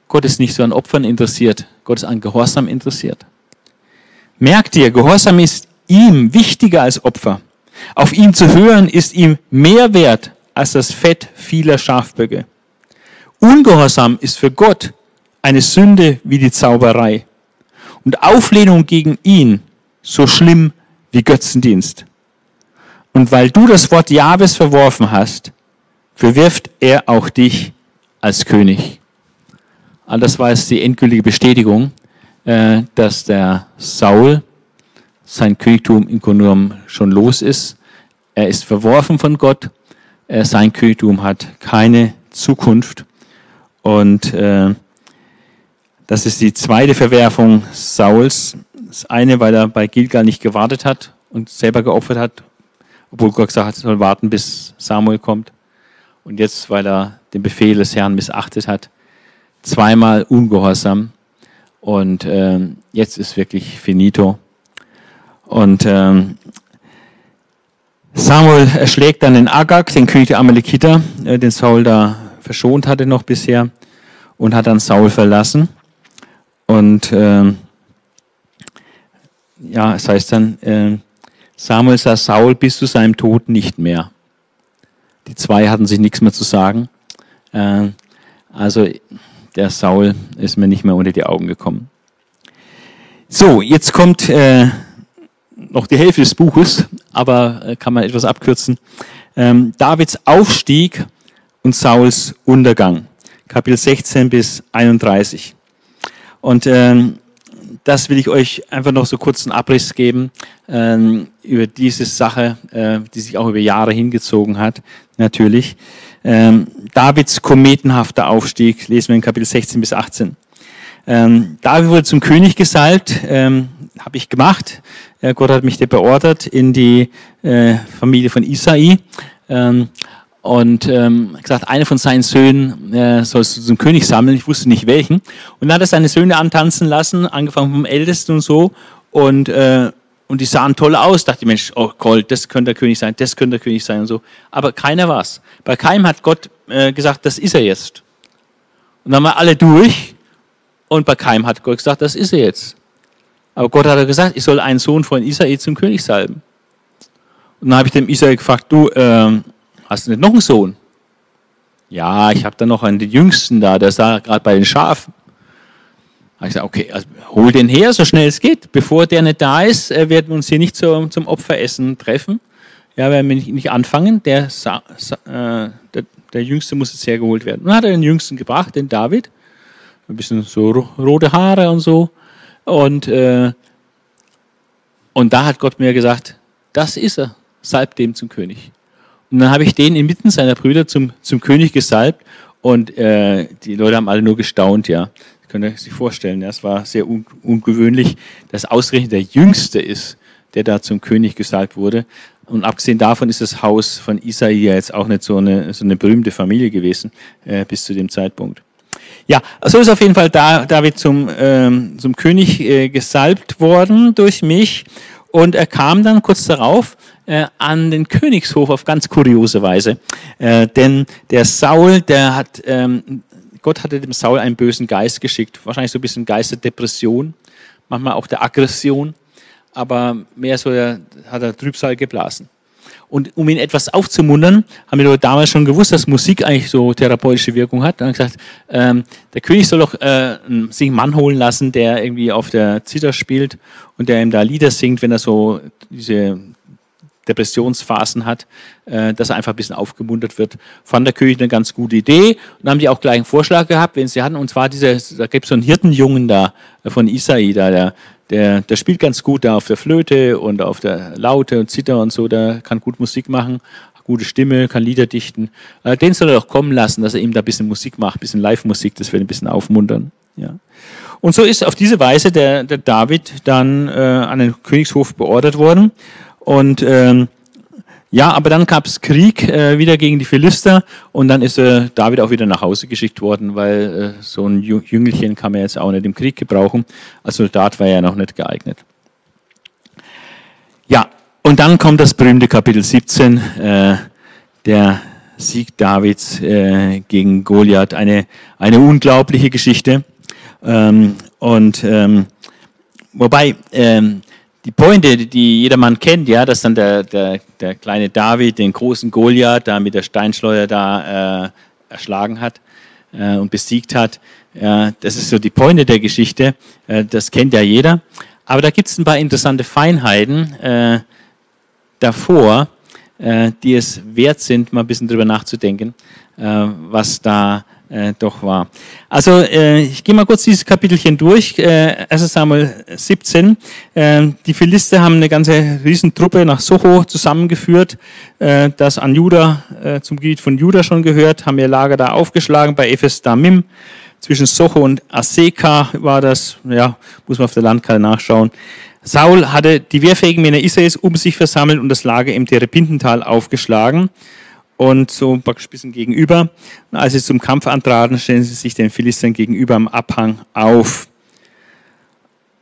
Gott ist nicht so an Opfern interessiert, Gott ist an Gehorsam interessiert. Merkt ihr, Gehorsam ist ihm wichtiger als Opfer. Auf ihn zu hören ist ihm mehr wert als das Fett vieler Schafböcke. Ungehorsam ist für Gott eine Sünde wie die Zauberei und Auflehnung gegen ihn so schlimm wie Götzendienst. Und weil du das Wort Jahwes verworfen hast, verwirft er auch dich als König. Und das war jetzt die endgültige Bestätigung, äh, dass der Saul sein Königtum in Grunde schon los ist. Er ist verworfen von Gott. Sein Königtum hat keine Zukunft. Und äh, das ist die zweite Verwerfung Sauls. Das eine, weil er bei Gilgal nicht gewartet hat und selber geopfert hat, obwohl Gott gesagt hat, er soll warten, bis Samuel kommt. Und jetzt, weil er den Befehl des Herrn missachtet hat, zweimal ungehorsam. Und ähm, jetzt ist wirklich finito. Und ähm, Samuel erschlägt dann den Agag, den König der Amalekiter, äh, den Saul da verschont hatte noch bisher, und hat dann Saul verlassen. Und äh, ja, es heißt dann, äh, Samuel sah Saul bis zu seinem Tod nicht mehr. Die zwei hatten sich nichts mehr zu sagen. Äh, also der Saul ist mir nicht mehr unter die Augen gekommen. So, jetzt kommt äh, noch die Hälfte des Buches, aber äh, kann man etwas abkürzen. Ähm, Davids Aufstieg und Sauls Untergang. Kapitel 16 bis 31. Und ähm, das will ich euch einfach noch so kurz einen Abriss geben ähm, über diese Sache, äh, die sich auch über Jahre hingezogen hat, natürlich. Ähm, Davids kometenhafter Aufstieg, lesen wir in Kapitel 16 bis 18. Ähm, David wurde zum König gesalbt, ähm, habe ich gemacht. Äh, Gott hat mich beordert in die äh, Familie von Isai. Ähm, und ähm, gesagt, einer von seinen Söhnen äh, sollst du zum König sammeln. Ich wusste nicht welchen. Und dann hat er seine Söhne antanzen lassen, angefangen vom Ältesten und so. Und, äh, und die sahen toll aus. Dachte ich, Mensch, oh Gold, das könnte der König sein, das könnte der König sein und so. Aber keiner war's. Bei keinem hat Gott äh, gesagt, das ist er jetzt. Und dann waren alle durch. Und bei keinem hat Gott gesagt, das ist er jetzt. Aber Gott hat gesagt, ich soll einen Sohn von Israel zum König salben. Und dann habe ich dem Israel gefragt, du, äh, Hast du nicht noch einen Sohn? Ja, ich habe da noch einen den Jüngsten da, der sah gerade bei den Schafen. habe ich gesagt, okay, also hol den her, so schnell es geht. Bevor der nicht da ist, äh, werden wir uns hier nicht zum, zum Opferessen treffen. Ja, werden wir nicht, nicht anfangen. Der, äh, der, der, Jüngste muss jetzt hergeholt werden. Dann hat er den Jüngsten gebracht, den David. Ein bisschen so rote Haare und so. Und, äh, und da hat Gott mir gesagt, das ist er, salb dem zum König. Und dann habe ich den inmitten seiner Brüder zum, zum König gesalbt und äh, die Leute haben alle nur gestaunt, ja. Das könnt ihr sich vorstellen, ja. es war sehr un ungewöhnlich, dass ausgerechnet der Jüngste ist, der da zum König gesalbt wurde. Und abgesehen davon ist das Haus von Isaia jetzt auch nicht so eine, so eine berühmte Familie gewesen äh, bis zu dem Zeitpunkt. Ja, so ist auf jeden Fall David zum, ähm, zum König äh, gesalbt worden durch mich. Und er kam dann kurz darauf äh, an den Königshof auf ganz kuriose Weise. Äh, denn der Saul, der hat, ähm, Gott hatte dem Saul einen bösen Geist geschickt. Wahrscheinlich so ein bisschen Geist der Depression, manchmal auch der Aggression. Aber mehr so der, hat er Trübsal geblasen. Und um ihn etwas aufzumuntern, haben wir damals schon gewusst, dass Musik eigentlich so therapeutische Wirkung hat. Dann haben gesagt, ähm, der König soll doch äh, sich einen Mann holen lassen, der irgendwie auf der Zither spielt und der ihm da Lieder singt, wenn er so diese Depressionsphasen hat, äh, dass er einfach ein bisschen aufgemuntert wird. Fand der König eine ganz gute Idee und haben die auch gleich einen Vorschlag gehabt, wenn sie hatten. Und zwar diese, da gibt es so einen Hirtenjungen da äh, von Isai, da, der, der, der spielt ganz gut da auf der Flöte und auf der Laute und Zither und so, der kann gut Musik machen, gute Stimme, kann Lieder dichten. Äh, den soll er doch kommen lassen, dass er ihm da ein bisschen Musik macht, ein bisschen Live-Musik, das wird ein bisschen aufmuntern. Ja. Und so ist auf diese Weise der, der David dann äh, an den Königshof beordert worden. Und ähm, ja, aber dann gab es Krieg äh, wieder gegen die Philister und dann ist äh, David auch wieder nach Hause geschickt worden, weil äh, so ein Jüngelchen kann man jetzt auch nicht im Krieg gebrauchen. Als Soldat war er ja noch nicht geeignet. Ja, und dann kommt das berühmte Kapitel 17, äh, der Sieg Davids äh, gegen Goliath. Eine, eine unglaubliche Geschichte. Ähm, und ähm, wobei ähm, die Pointe, die jedermann kennt, ja, dass dann der, der, der kleine David den großen Goliath da mit der Steinschleuder da äh, erschlagen hat äh, und besiegt hat. Äh, das ist so die Pointe der Geschichte. Äh, das kennt ja jeder. Aber da gibt es ein paar interessante Feinheiten äh, davor, äh, die es wert sind, mal ein bisschen drüber nachzudenken, was da äh, doch war. Also äh, ich gehe mal kurz dieses Kapitelchen durch. Äh, 1 Samuel 17. Äh, die Philister haben eine ganze Riesentruppe nach Socho zusammengeführt, äh, das an Juda, äh, zum Gebiet von Juda schon gehört, haben ihr Lager da aufgeschlagen bei Ephes Damim. Zwischen Socho und Aseka war das, ja, muss man auf der Landkarte nachschauen. Saul hatte die wehrfähigen Männer Israels um sich versammelt und das Lager im Terepintental aufgeschlagen und so praktisch ein bisschen gegenüber. Und als sie zum Kampf antraten, stellen sie sich den Philistern gegenüber am Abhang auf.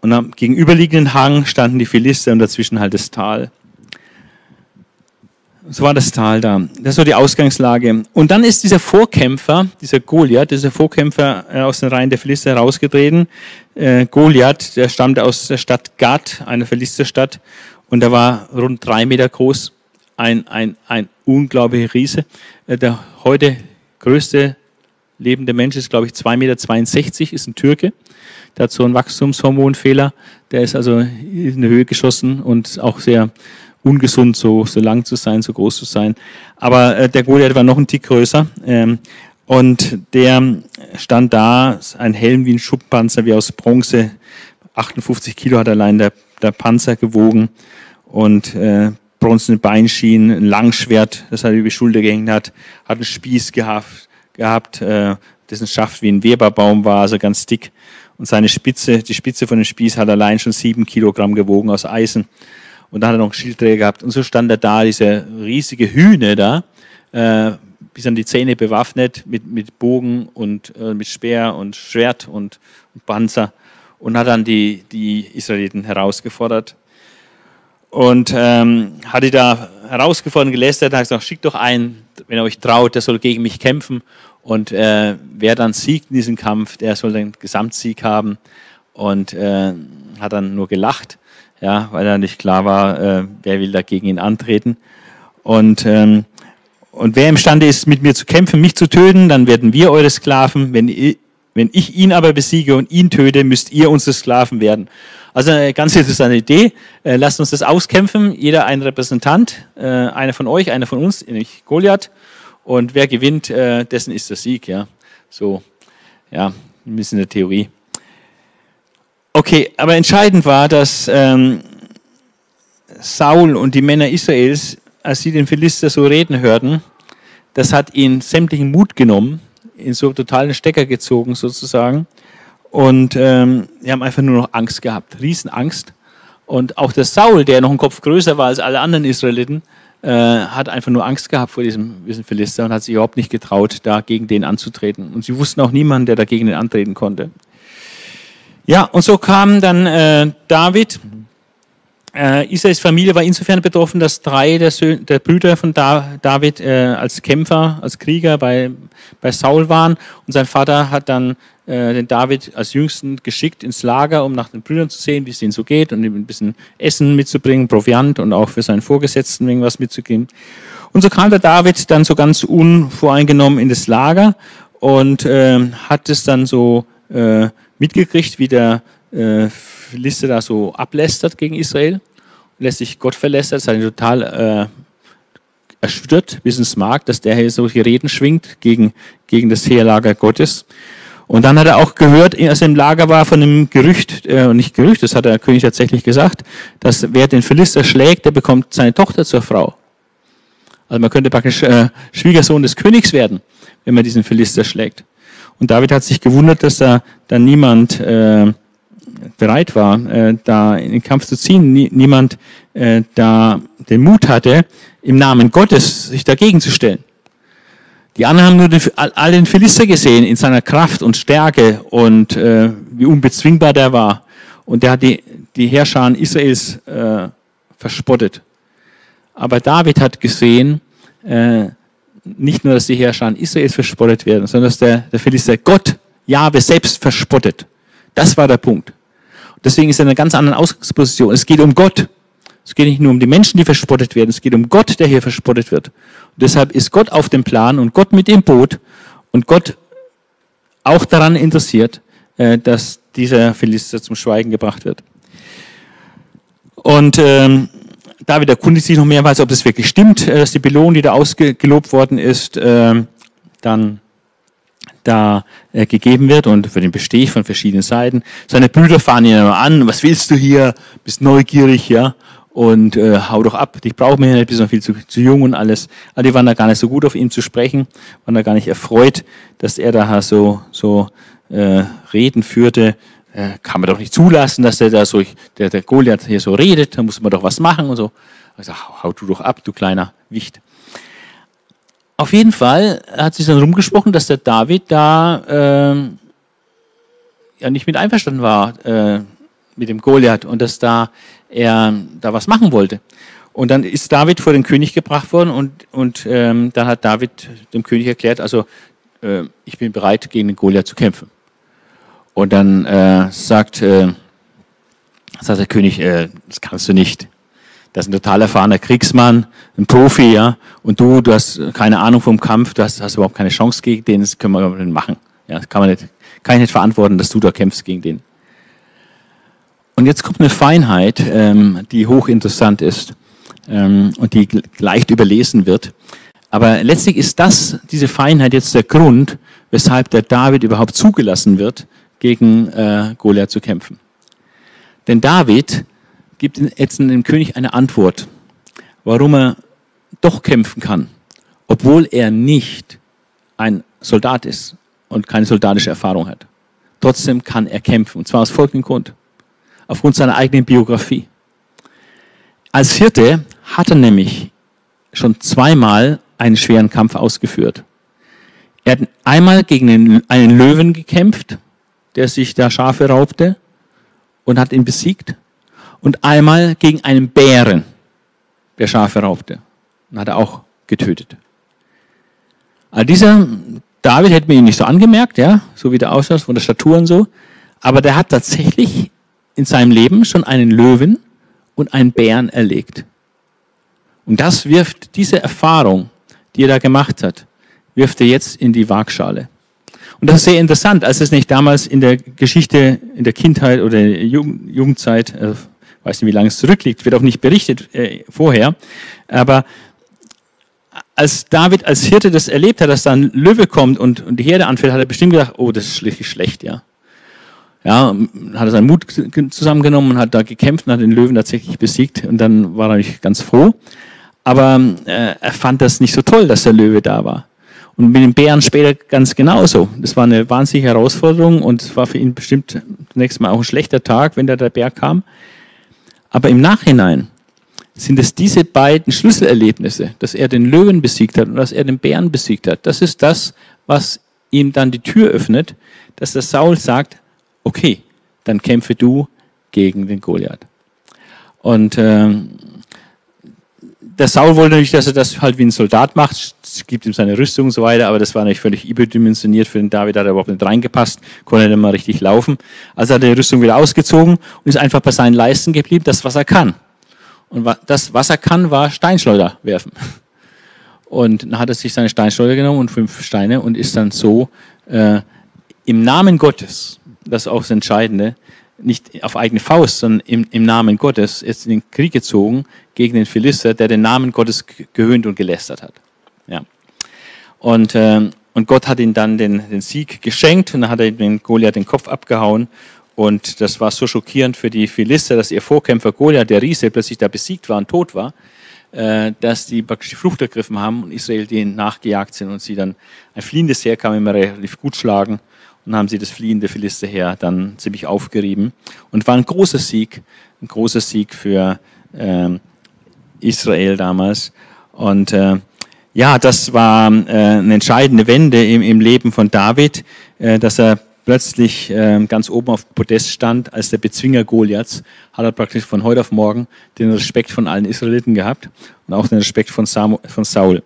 Und am gegenüberliegenden Hang standen die Philister und dazwischen halt das Tal. So war das Tal da. Das so die Ausgangslage. Und dann ist dieser Vorkämpfer, dieser Goliath, dieser Vorkämpfer äh, aus den Reihen der Philister herausgetreten. Äh, Goliath, der stammte aus der Stadt Gad, einer Philisterstadt, und er war rund drei Meter groß ein, ein, ein unglaublicher Riese. Äh, der heute größte lebende Mensch ist, glaube ich, 2,62 Meter, ist ein Türke. Der hat so einen Wachstumshormonfehler. Der ist also in die Höhe geschossen und auch sehr ungesund, so, so lang zu sein, so groß zu sein. Aber äh, der Goliath war noch ein Tick größer. Ähm, und der stand da, ein Helm wie ein Schubpanzer, wie aus Bronze. 58 Kilo hat allein der, der Panzer gewogen. Und äh, bronzene Beinschienen, ein Langschwert, das er über die Schulter gehängt hat, hat einen Spieß gehabt, gehabt äh, dessen Schaft wie ein Weberbaum war, also ganz dick. Und seine Spitze, die Spitze von dem Spieß hat allein schon sieben Kilogramm gewogen aus Eisen. Und dann hat er noch einen Schildträger gehabt. Und so stand er da, diese riesige Hühne da, äh, bis an die Zähne bewaffnet, mit, mit Bogen und äh, mit Speer und Schwert und, und Panzer. Und hat dann die, die Israeliten herausgefordert und ähm, hatte da herausgefordert, gelästert, hat gesagt, schickt doch einen, wenn ihr euch traut, der soll gegen mich kämpfen. Und äh, wer dann siegt in diesem Kampf, der soll den Gesamtsieg haben. Und äh, hat dann nur gelacht, ja, weil da nicht klar war, äh, wer will da gegen ihn antreten. Und, ähm, und wer imstande ist, mit mir zu kämpfen, mich zu töten, dann werden wir eure Sklaven. Wenn Wenn ich ihn aber besiege und ihn töte, müsst ihr unsere Sklaven werden. Also eine ganz interessante Idee. Äh, lasst uns das auskämpfen. Jeder ein Repräsentant, äh, einer von euch, einer von uns, nämlich Goliath. Und wer gewinnt, äh, dessen ist der Sieg. Ja, so, ja, ein bisschen der Theorie. Okay, aber entscheidend war, dass ähm, Saul und die Männer Israels, als sie den Philister so reden hörten, das hat ihnen sämtlichen Mut genommen, in so totalen Stecker gezogen sozusagen. Und ähm, die haben einfach nur noch Angst gehabt, Riesenangst. Und auch der Saul, der noch einen Kopf größer war als alle anderen Israeliten, äh, hat einfach nur Angst gehabt vor diesem, diesem Philister und hat sich überhaupt nicht getraut, da gegen den anzutreten. Und sie wussten auch niemanden, der dagegen antreten konnte. Ja, und so kam dann äh, David. Äh, Israels Familie war insofern betroffen, dass drei der, Söhne, der Brüder von da, David äh, als Kämpfer, als Krieger bei, bei Saul waren. Und sein Vater hat dann äh, den David als Jüngsten geschickt ins Lager, um nach den Brüdern zu sehen, wie es ihnen so geht und ihm ein bisschen Essen mitzubringen, Proviant und auch für seinen Vorgesetzten irgendwas mitzugeben. Und so kam der David dann so ganz unvoreingenommen in das Lager und äh, hat es dann so äh, mitgekriegt, wie der äh, Philister da so ablästert gegen Israel, lässt sich Gott verlästert, ist total äh, erschüttert, bis es mag, dass der hier solche Reden schwingt gegen, gegen das Heerlager Gottes. Und dann hat er auch gehört, als er im Lager war, von einem Gerücht, äh, nicht Gerücht, das hat der König tatsächlich gesagt, dass wer den Philister schlägt, der bekommt seine Tochter zur Frau. Also man könnte praktisch äh, Schwiegersohn des Königs werden, wenn man diesen Philister schlägt. Und David hat sich gewundert, dass da, da niemand äh, bereit war, äh, da in den Kampf zu ziehen, Nie, niemand äh, da den Mut hatte, im Namen Gottes sich dagegen zu stellen. Die anderen haben nur den, all den Philister gesehen in seiner Kraft und Stärke und äh, wie unbezwingbar der war. Und der hat die, die Herrscher Israels äh, verspottet. Aber David hat gesehen, äh, nicht nur, dass die Herrscher Israels verspottet werden, sondern dass der, der Philister Gott, Jahwe selbst verspottet. Das war der Punkt. Deswegen ist er in einer ganz anderen Ausgangsposition. Es geht um Gott. Es geht nicht nur um die Menschen, die verspottet werden, es geht um Gott, der hier verspottet wird. Und deshalb ist Gott auf dem Plan und Gott mit dem Boot und Gott auch daran interessiert, äh, dass dieser Philister zum Schweigen gebracht wird. Und ähm, David erkundigt sich noch mehrmals, ob das wirklich stimmt, äh, dass die Belohnung, die da ausgelobt worden ist, äh, dann da äh, gegeben wird und für den bestehe ich von verschiedenen Seiten. Seine Brüder fahren ihn an, was willst du hier, bist neugierig, ja, und äh, hau doch ab, dich brauchen wir nicht, bist noch viel zu, zu jung und alles. Aber die waren da gar nicht so gut auf ihn zu sprechen, waren da gar nicht erfreut, dass er da so, so äh, Reden führte. Äh, kann man doch nicht zulassen, dass der da so, der, der Goliath hier so redet, da muss man doch was machen und so. Ich sag, hau, hau du doch ab, du kleiner Wicht. Auf jeden Fall hat sich dann rumgesprochen, dass der David da äh, ja nicht mit einverstanden war äh, mit dem Goliath und dass da er da was machen wollte. Und dann ist David vor den König gebracht worden und, und ähm, dann hat David dem König erklärt, also äh, ich bin bereit, gegen den Goliath zu kämpfen. Und dann äh, sagt, äh, sagt der König, äh, das kannst du nicht. Das ist ein total erfahrener Kriegsmann, ein Profi, ja. Und du, du hast keine Ahnung vom Kampf, du hast, hast überhaupt keine Chance gegen den, das können wir nicht machen. Ja, das kann man nicht, kann ich nicht verantworten, dass du da kämpfst gegen den. Und jetzt kommt eine Feinheit, ähm, die hochinteressant ist ähm, und die leicht überlesen wird. Aber letztlich ist das, diese Feinheit jetzt der Grund, weshalb der David überhaupt zugelassen wird, gegen äh, Goliath zu kämpfen. Denn David gibt jetzt dem König eine Antwort, warum er doch kämpfen kann, obwohl er nicht ein Soldat ist und keine soldatische Erfahrung hat. Trotzdem kann er kämpfen, und zwar aus folgendem Grund aufgrund seiner eigenen Biografie. Als Hirte hat er nämlich schon zweimal einen schweren Kampf ausgeführt. Er hat einmal gegen einen Löwen gekämpft, der sich da Schafe raubte und hat ihn besiegt. Und einmal gegen einen Bären, der Schafe raubte. Und hat er auch getötet. Also dieser David hätte mir ihn nicht so angemerkt, ja, so wie der ausschaut, von der Statur und so. Aber der hat tatsächlich in seinem Leben schon einen Löwen und einen Bären erlegt. Und das wirft diese Erfahrung, die er da gemacht hat, wirft er jetzt in die Waagschale. Und das ist sehr interessant, als es nicht damals in der Geschichte, in der Kindheit oder Jugend, Jugendzeit, äh, weiß nicht, wie lange es zurückliegt, wird auch nicht berichtet äh, vorher, aber als David als Hirte das erlebt hat, dass da ein Löwe kommt und, und die Herde anfällt, hat er bestimmt gedacht, oh, das ist schlecht, schlecht ja. Ja, hat er seinen Mut zusammengenommen und hat da gekämpft und hat den Löwen tatsächlich besiegt und dann war er nicht ganz froh. Aber äh, er fand das nicht so toll, dass der Löwe da war. Und mit den Bären später ganz genauso. Das war eine wahnsinnige Herausforderung und es war für ihn bestimmt zunächst mal auch ein schlechter Tag, wenn da der Bär kam. Aber im Nachhinein sind es diese beiden Schlüsselerlebnisse, dass er den Löwen besiegt hat und dass er den Bären besiegt hat. Das ist das, was ihm dann die Tür öffnet, dass der Saul sagt, okay, dann kämpfe du gegen den Goliath. Und ähm, der Saul wollte natürlich, dass er das halt wie ein Soldat macht, gibt ihm seine Rüstung und so weiter, aber das war natürlich völlig überdimensioniert für den David, hat er überhaupt nicht reingepasst, konnte nicht mal richtig laufen. Also hat er die Rüstung wieder ausgezogen und ist einfach bei seinen Leisten geblieben, das, was er kann. Und das, was er kann, war Steinschleuder werfen. Und dann hat er sich seine Steinschleuder genommen und fünf Steine und ist dann so äh, im Namen Gottes, das ist auch das Entscheidende, nicht auf eigene Faust, sondern im, im Namen Gottes ist in den Krieg gezogen gegen den Philister, der den Namen Gottes gehöhnt und gelästert hat. Ja. Und, äh, und Gott hat ihm dann den, den Sieg geschenkt und dann hat er den Goliath den Kopf abgehauen. Und das war so schockierend für die Philister, dass ihr Vorkämpfer Goliath, der Riese, plötzlich da besiegt war und tot war, äh, dass die praktisch die Flucht ergriffen haben und Israel denen nachgejagt sind und sie dann ein fliehendes Heer kam immer relativ gut schlagen und haben sie das fliehende Philisterheer dann ziemlich aufgerieben. Und war ein großer Sieg, ein großer Sieg für äh, Israel damals. Und äh, ja, das war äh, eine entscheidende Wende im, im Leben von David, äh, dass er plötzlich äh, ganz oben auf dem Podest stand als der Bezwinger Goliaths, hat er praktisch von heute auf morgen den Respekt von allen Israeliten gehabt und auch den Respekt von, Samuel, von Saul.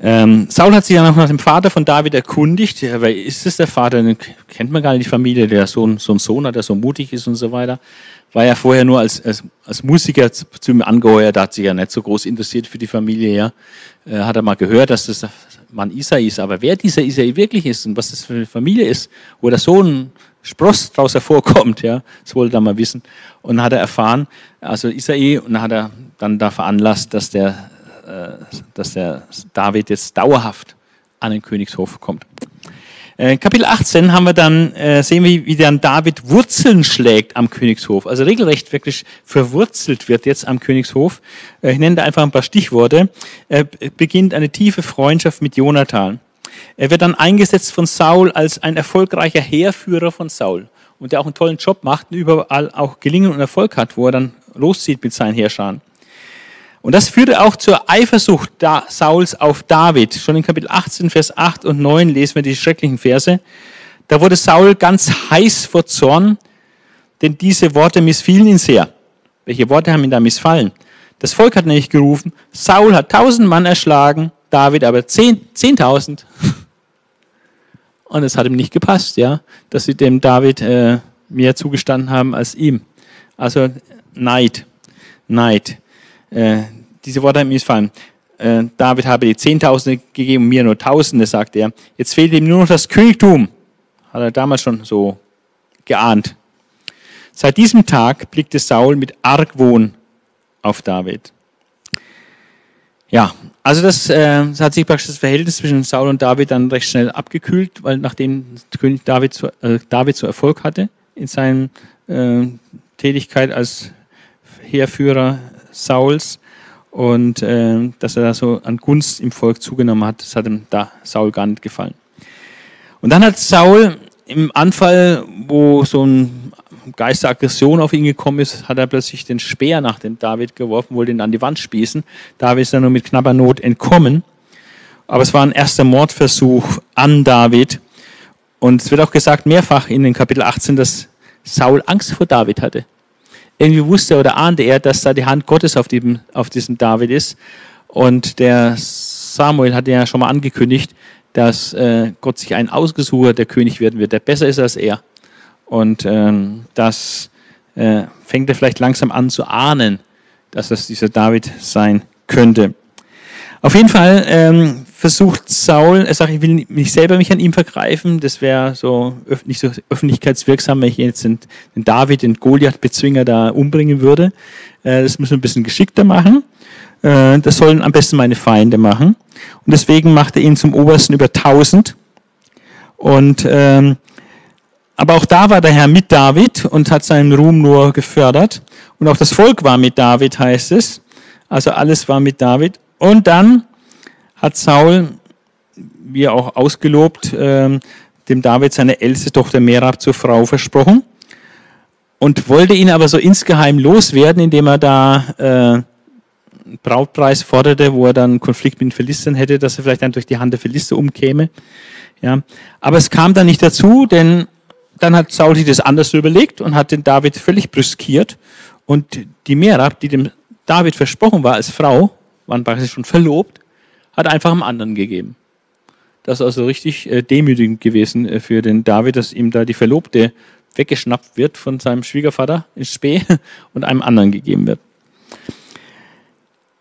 Ähm, Saul hat sich dann auch nach dem Vater von David erkundigt. Ja, wer ist es der Vater? Den kennt man gar nicht die Familie, der so, so einen Sohn hat, der so mutig ist und so weiter. War ja vorher nur als, als, als Musiker zu, ihm angeheuert, da hat sich ja nicht so groß interessiert für die Familie. Ja. Äh, hat er mal gehört, dass das Mann Isai ist. Aber wer dieser Isai wirklich ist und was das für eine Familie ist, wo der Sohn Spross daraus hervorkommt, ja, das wollte er mal wissen. Und hat er erfahren, also Isai, und hat er dann da veranlasst, dass der äh, dass der David jetzt dauerhaft an den Königshof kommt. Äh, Kapitel 18 haben wir dann, äh, sehen wir, wie dann David Wurzeln schlägt am Königshof. Also regelrecht wirklich verwurzelt wird jetzt am Königshof. Ich nenne da einfach ein paar Stichworte. Er beginnt eine tiefe Freundschaft mit Jonathan. Er wird dann eingesetzt von Saul als ein erfolgreicher Heerführer von Saul und der auch einen tollen Job macht und überall auch Gelingen und Erfolg hat, wo er dann loszieht mit seinen Heerscharen. Und das führte auch zur Eifersucht Sauls auf David. Schon in Kapitel 18, Vers 8 und 9 lesen wir die schrecklichen Verse. Da wurde Saul ganz heiß vor Zorn, denn diese Worte missfielen ihn sehr. Welche Worte haben ihn da missfallen? Das Volk hat nämlich gerufen, Saul hat tausend Mann erschlagen, David aber zehntausend. Und es hat ihm nicht gepasst, ja, dass sie dem David äh, mehr zugestanden haben als ihm. Also Neid, Neid. Äh, diese Worte haben mir gefallen. Äh, David habe die Zehntausende gegeben, mir nur Tausende, sagt er. Jetzt fehlt ihm nur noch das Königtum. Hat er damals schon so geahnt. Seit diesem Tag blickte Saul mit Argwohn auf David. Ja, also das, äh, hat sich praktisch das Verhältnis zwischen Saul und David dann recht schnell abgekühlt, weil nachdem König David so, äh, David so Erfolg hatte in seiner äh, Tätigkeit als Heerführer Sauls und äh, dass er da so an Gunst im Volk zugenommen hat, das hat ihm da Saul gar nicht gefallen. Und dann hat Saul im Anfall, wo so ein Geist der Aggression auf ihn gekommen ist, hat er plötzlich den Speer nach dem David geworfen, wollte ihn an die Wand spießen. David ist dann nur mit knapper Not entkommen. Aber es war ein erster Mordversuch an David. Und es wird auch gesagt mehrfach in den Kapitel 18, dass Saul Angst vor David hatte irgendwie wusste oder ahnte er, dass da die Hand Gottes auf, diesem, auf diesem David ist. Und der Samuel hatte ja schon mal angekündigt, dass äh, Gott sich einen ausgesucht hat, der König werden wird, der besser ist als er. Und ähm, das äh, fängt er vielleicht langsam an zu ahnen, dass das dieser David sein könnte. Auf jeden Fall ähm, versucht Saul, er sagt, ich will nicht selber mich an ihm vergreifen, das wäre so nicht so öffentlichkeitswirksam, wenn ich jetzt den, David, den Goliath-Bezwinger da umbringen würde. Äh, das müssen wir ein bisschen geschickter machen. Äh, das sollen am besten meine Feinde machen. Und deswegen macht er ihn zum Obersten über 1000. Und ähm, aber auch da war der Herr mit David und hat seinen Ruhm nur gefördert. Und auch das Volk war mit David, heißt es. Also alles war mit David. Und dann hat Saul, wie auch ausgelobt, äh, dem David seine älteste Tochter Merab zur Frau versprochen und wollte ihn aber so insgeheim loswerden, indem er da äh, Brautpreis forderte, wo er dann Konflikt mit den Philistern hätte, dass er vielleicht dann durch die Hand der Philister umkäme. Ja. Aber es kam dann nicht dazu, denn dann hat Saul sich das anders überlegt und hat den David völlig brüskiert. Und die Merab, die dem David versprochen war als Frau, waren praktisch schon verlobt, hat einfach einem anderen gegeben. Das ist also richtig äh, demütigend gewesen äh, für den David, dass ihm da die Verlobte weggeschnappt wird von seinem Schwiegervater in Spee und einem anderen gegeben wird.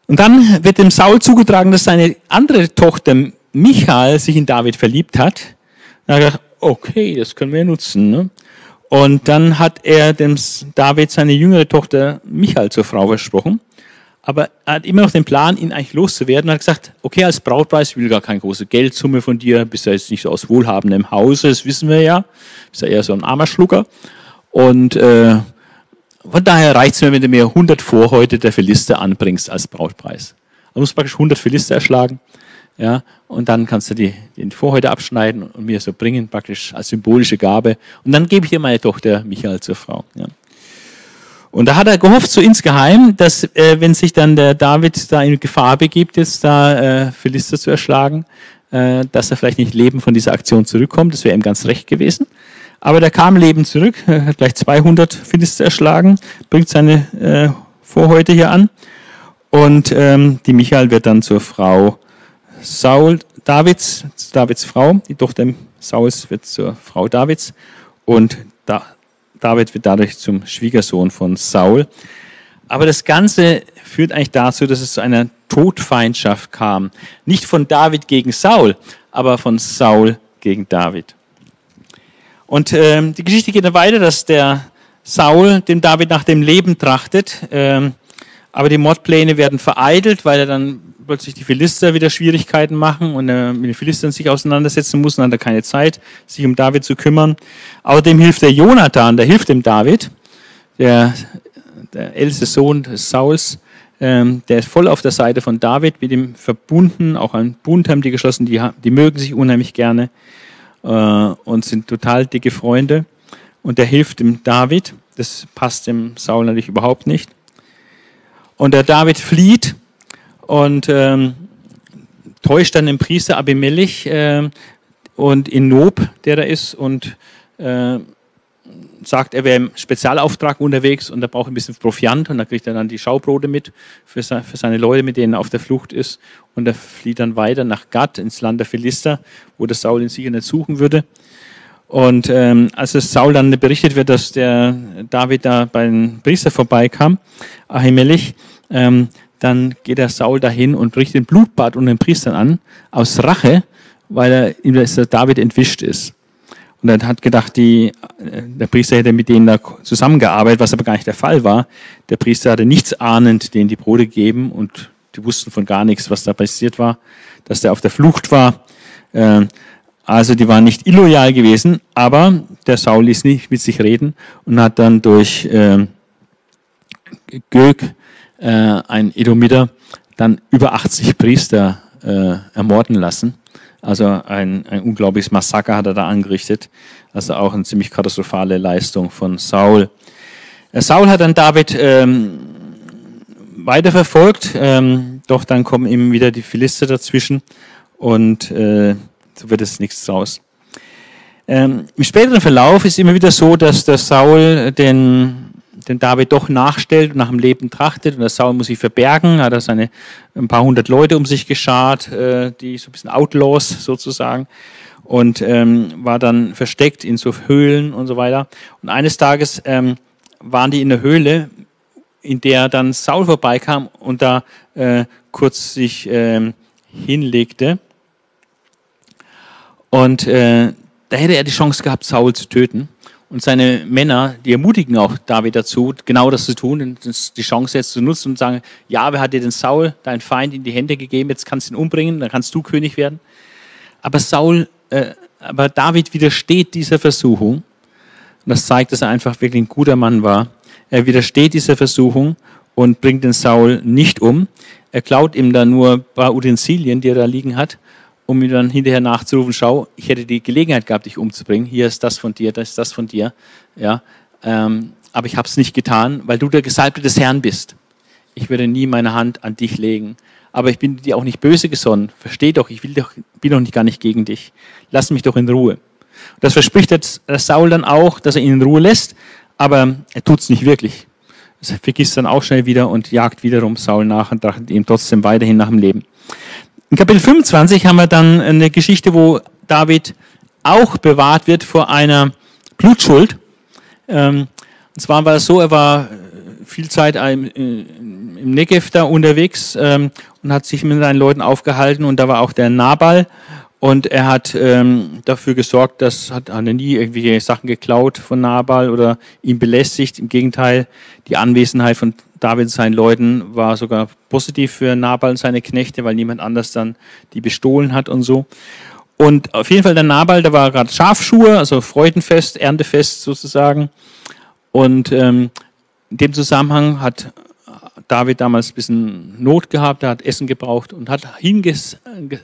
Und dann wird dem Saul zugetragen, dass seine andere Tochter Michael sich in David verliebt hat. Hat er gedacht, okay, das können wir nutzen. Ne? Und dann hat er dem David seine jüngere Tochter Michael zur Frau versprochen aber er hat immer noch den Plan, ihn eigentlich loszuwerden. Er hat gesagt, okay, als Brautpreis, will gar keine große Geldsumme von dir, bist ja jetzt nicht so aus wohlhabendem Hause, das wissen wir ja. Bist ja eher so ein armer Schlucker. Und äh, von daher reicht es mir, wenn du mir 100 Vorhäute der Philister anbringst als Brautpreis. Du musst praktisch 100 Philister erschlagen. Ja, und dann kannst du die, die Vorhäute abschneiden und mir so bringen, praktisch als symbolische Gabe. Und dann gebe ich dir meine Tochter Michael zur Frau. Ja. Und da hat er gehofft, so insgeheim, dass äh, wenn sich dann der David da in Gefahr begibt, jetzt da äh, Philister zu erschlagen, äh, dass er vielleicht nicht lebend von dieser Aktion zurückkommt. Das wäre ihm ganz recht gewesen. Aber der kam lebend zurück, hat gleich 200 Philister erschlagen, bringt seine äh, Vorhäute hier an. Und ähm, die Michael wird dann zur Frau Saul, Davids, Davids Frau. Die Tochter Sauls wird zur Frau Davids. Und da, David wird dadurch zum Schwiegersohn von Saul. Aber das Ganze führt eigentlich dazu, dass es zu einer Todfeindschaft kam. Nicht von David gegen Saul, aber von Saul gegen David. Und äh, die Geschichte geht dann weiter, dass der Saul dem David nach dem Leben trachtet. Äh, aber die Mordpläne werden vereitelt, weil er dann plötzlich die Philister wieder Schwierigkeiten machen und er mit den Philistern sich auseinandersetzen muss, dann hat er keine Zeit, sich um David zu kümmern. Außerdem hilft der Jonathan, der hilft dem David, der, der älteste Sohn des Sauls, ähm, der ist voll auf der Seite von David, mit ihm verbunden, auch ein Bund haben die geschlossen, die, die mögen sich unheimlich gerne äh, und sind total dicke Freunde. Und der hilft dem David, das passt dem Saul natürlich überhaupt nicht. Und der David flieht und ähm, täuscht dann den Priester Abimelech äh, und in Nob, der da ist, und äh, sagt, er wäre im Spezialauftrag unterwegs und er braucht ein bisschen Proviant und da kriegt er dann die Schaubrote mit für, für seine Leute, mit denen er auf der Flucht ist und er flieht dann weiter nach Gad ins Land der Philister, wo der Saul ihn sicher nicht suchen würde. Und ähm, als es Saul dann berichtet wird, dass der David da bei den Priester vorbeikam, Ahimelech, ähm, dann geht der Saul dahin und bricht den Blutbad unter den Priestern an, aus Rache, weil er ihm der David entwischt ist. Und er hat gedacht, die, äh, der Priester hätte mit denen da zusammengearbeitet, was aber gar nicht der Fall war. Der Priester hatte nichts ahnend denen die Brote gegeben und die wussten von gar nichts, was da passiert war, dass der auf der Flucht war. Ähm, also die waren nicht illoyal gewesen, aber der Saul ließ nicht mit sich reden und hat dann durch ähm, Gög äh, ein Edomiter dann über 80 Priester äh, ermorden lassen. Also ein, ein unglaubliches Massaker hat er da angerichtet. Also auch eine ziemlich katastrophale Leistung von Saul. Äh, Saul hat dann David ähm, weiterverfolgt, ähm, doch dann kommen ihm wieder die Philister dazwischen und äh, so wird es nichts draus. Ähm, Im späteren Verlauf ist immer wieder so, dass der Saul den den David doch nachstellt und nach dem Leben trachtet. Und der Saul muss sich verbergen, hat er seine ein paar hundert Leute um sich geschart, äh, die so ein bisschen Outlaws sozusagen. Und ähm, war dann versteckt in so Höhlen und so weiter. Und eines Tages ähm, waren die in der Höhle, in der dann Saul vorbeikam und da äh, kurz sich ähm, hinlegte. Und äh, da hätte er die Chance gehabt, Saul zu töten. Und seine Männer, die ermutigen auch David dazu, genau das zu tun, die Chance jetzt zu nutzen und sagen, ja, wer hat dir den Saul, dein Feind, in die Hände gegeben, jetzt kannst du ihn umbringen, dann kannst du König werden. Aber Saul, äh, aber David widersteht dieser Versuchung. Und das zeigt, dass er einfach wirklich ein guter Mann war. Er widersteht dieser Versuchung und bringt den Saul nicht um. Er klaut ihm dann nur ein paar Utensilien, die er da liegen hat um ihm dann hinterher nachzurufen, schau, ich hätte die Gelegenheit gehabt, dich umzubringen. Hier ist das von dir, das ist das von dir. Ja, ähm, aber ich habe es nicht getan, weil du der Gesalbte des Herrn bist. Ich würde nie meine Hand an dich legen. Aber ich bin dir auch nicht böse gesonnen. Versteh doch, ich will doch, bin doch nicht gar nicht gegen dich. Lass mich doch in Ruhe. Das verspricht jetzt Saul dann auch, dass er ihn in Ruhe lässt, aber er tut es nicht wirklich. Er vergisst dann auch schnell wieder und jagt wiederum Saul nach und trachtet ihm trotzdem weiterhin nach dem Leben. In Kapitel 25 haben wir dann eine Geschichte, wo David auch bewahrt wird vor einer Blutschuld. Ähm, und zwar war es so, er war viel Zeit im Negev da unterwegs ähm, und hat sich mit seinen Leuten aufgehalten und da war auch der Nabal und er hat ähm, dafür gesorgt, dass hat, er nie irgendwelche Sachen geklaut von Nabal oder ihn belästigt. Im Gegenteil, die Anwesenheit von David und seinen Leuten war sogar positiv für Nabal und seine Knechte, weil niemand anders dann die bestohlen hat und so. Und auf jeden Fall der Nabal, da war gerade Schafschuhe, also Freudenfest, Erntefest sozusagen. Und ähm, in dem Zusammenhang hat David damals ein bisschen Not gehabt, er hat Essen gebraucht und hat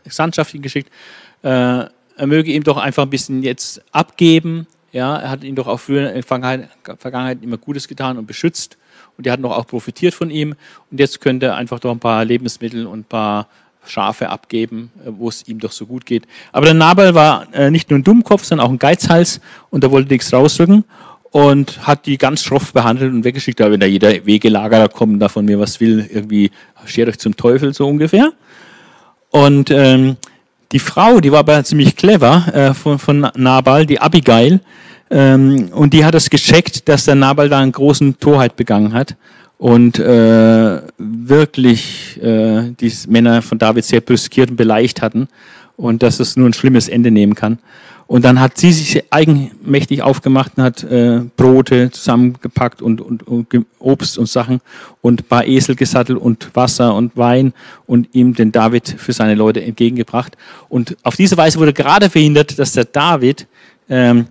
Gesandtschaft hingeschickt, äh, er möge ihm doch einfach ein bisschen jetzt abgeben. Ja, er hat ihn doch auch früher in der Vergangenheit, Vergangenheit immer Gutes getan und beschützt und die hatten doch auch profitiert von ihm. Und jetzt könnte er einfach doch ein paar Lebensmittel und ein paar Schafe abgeben, äh, wo es ihm doch so gut geht. Aber der Nabal war äh, nicht nur ein Dummkopf, sondern auch ein Geizhals und er wollte nichts rausrücken und hat die ganz schroff behandelt und weggeschickt. Aber wenn da jeder Wegelagerer kommt, da von mir was will, irgendwie schert euch zum Teufel so ungefähr. Und ähm, die Frau, die war aber ziemlich clever äh, von, von Nabal, die Abigail, ähm, und die hat es gecheckt, dass der Nabal da einen großen Torheit begangen hat und äh, wirklich äh, die Männer von David sehr brüskiert und beleicht hatten und dass es nur ein schlimmes Ende nehmen kann. Und dann hat sie sich eigenmächtig aufgemacht und hat äh, Brote zusammengepackt und, und, und Obst und Sachen und paar Esel gesattelt und Wasser und Wein und ihm den David für seine Leute entgegengebracht. Und auf diese Weise wurde gerade verhindert, dass der David ähm,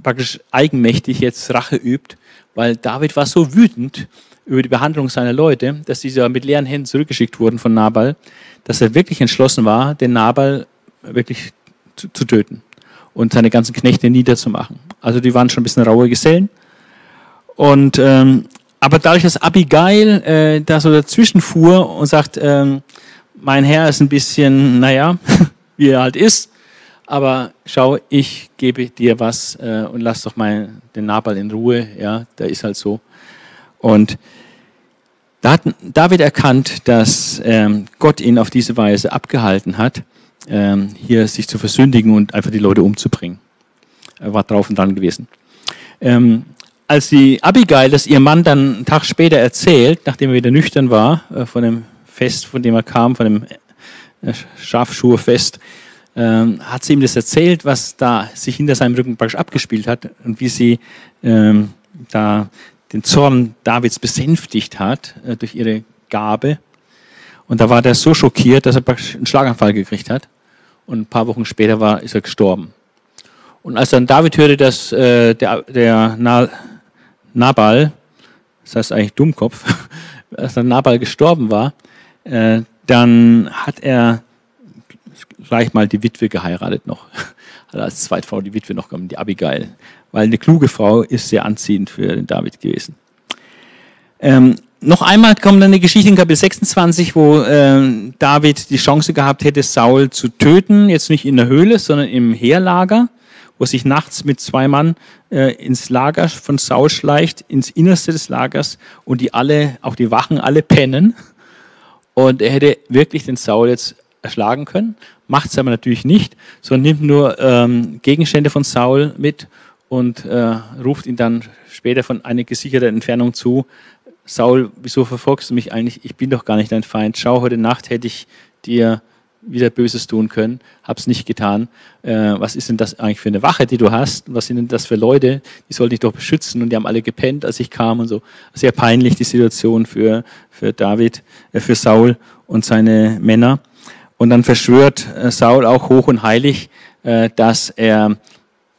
praktisch eigenmächtig jetzt Rache übt, weil David war so wütend über die Behandlung seiner Leute, dass diese mit leeren Händen zurückgeschickt wurden von Nabal, dass er wirklich entschlossen war, den Nabal wirklich zu, zu töten und seine ganzen Knechte niederzumachen. Also die waren schon ein bisschen raue Gesellen. Und ähm, aber dadurch, dass Abigail äh, da so dazwischen fuhr und sagt, ähm, mein Herr ist ein bisschen, naja, wie er halt ist, aber schau, ich gebe dir was äh, und lass doch mal den Nabal in Ruhe, ja, der ist halt so. Und da hat David erkannt, dass ähm, Gott ihn auf diese Weise abgehalten hat, hier sich zu versündigen und einfach die Leute umzubringen. Er war drauf und dran gewesen. Ähm, als die Abigail das ihr Mann dann einen Tag später erzählt, nachdem er wieder nüchtern war, äh, von dem Fest, von dem er kam, von dem äh, Schafschuhfest, ähm, hat sie ihm das erzählt, was da sich hinter seinem Rücken praktisch abgespielt hat und wie sie ähm, da den Zorn Davids besänftigt hat äh, durch ihre Gabe. Und da war der so schockiert, dass er praktisch einen Schlaganfall gekriegt hat. Und ein paar Wochen später war, ist er gestorben. Und als dann David hörte, dass äh, der, der Na, Nabal, das heißt eigentlich Dummkopf, als dann Nabal gestorben war, äh, dann hat er gleich mal die Witwe geheiratet noch. Hat als Zweitfrau die Witwe noch gekommen, die Abigail. Weil eine kluge Frau ist sehr anziehend für den David gewesen. Ähm, noch einmal kommt eine Geschichte in Kapitel 26, wo äh, David die Chance gehabt hätte, Saul zu töten. Jetzt nicht in der Höhle, sondern im Heerlager, wo sich nachts mit zwei Mann äh, ins Lager von Saul schleicht, ins Innerste des Lagers und die alle, auch die Wachen alle pennen. Und er hätte wirklich den Saul jetzt erschlagen können macht es aber natürlich nicht, sondern nimmt nur ähm, Gegenstände von Saul mit und äh, ruft ihn dann später von einer gesicherten Entfernung zu. Saul, wieso verfolgst du mich eigentlich? Ich bin doch gar nicht dein Feind. Schau, heute Nacht hätte ich dir wieder Böses tun können, hab's nicht getan. Äh, was ist denn das eigentlich für eine Wache, die du hast? Was sind denn das für Leute? Die sollten dich doch beschützen und die haben alle gepennt, als ich kam und so. Sehr peinlich die Situation für, für David, äh, für Saul und seine Männer. Und dann verschwört äh, Saul auch hoch und heilig, äh, dass er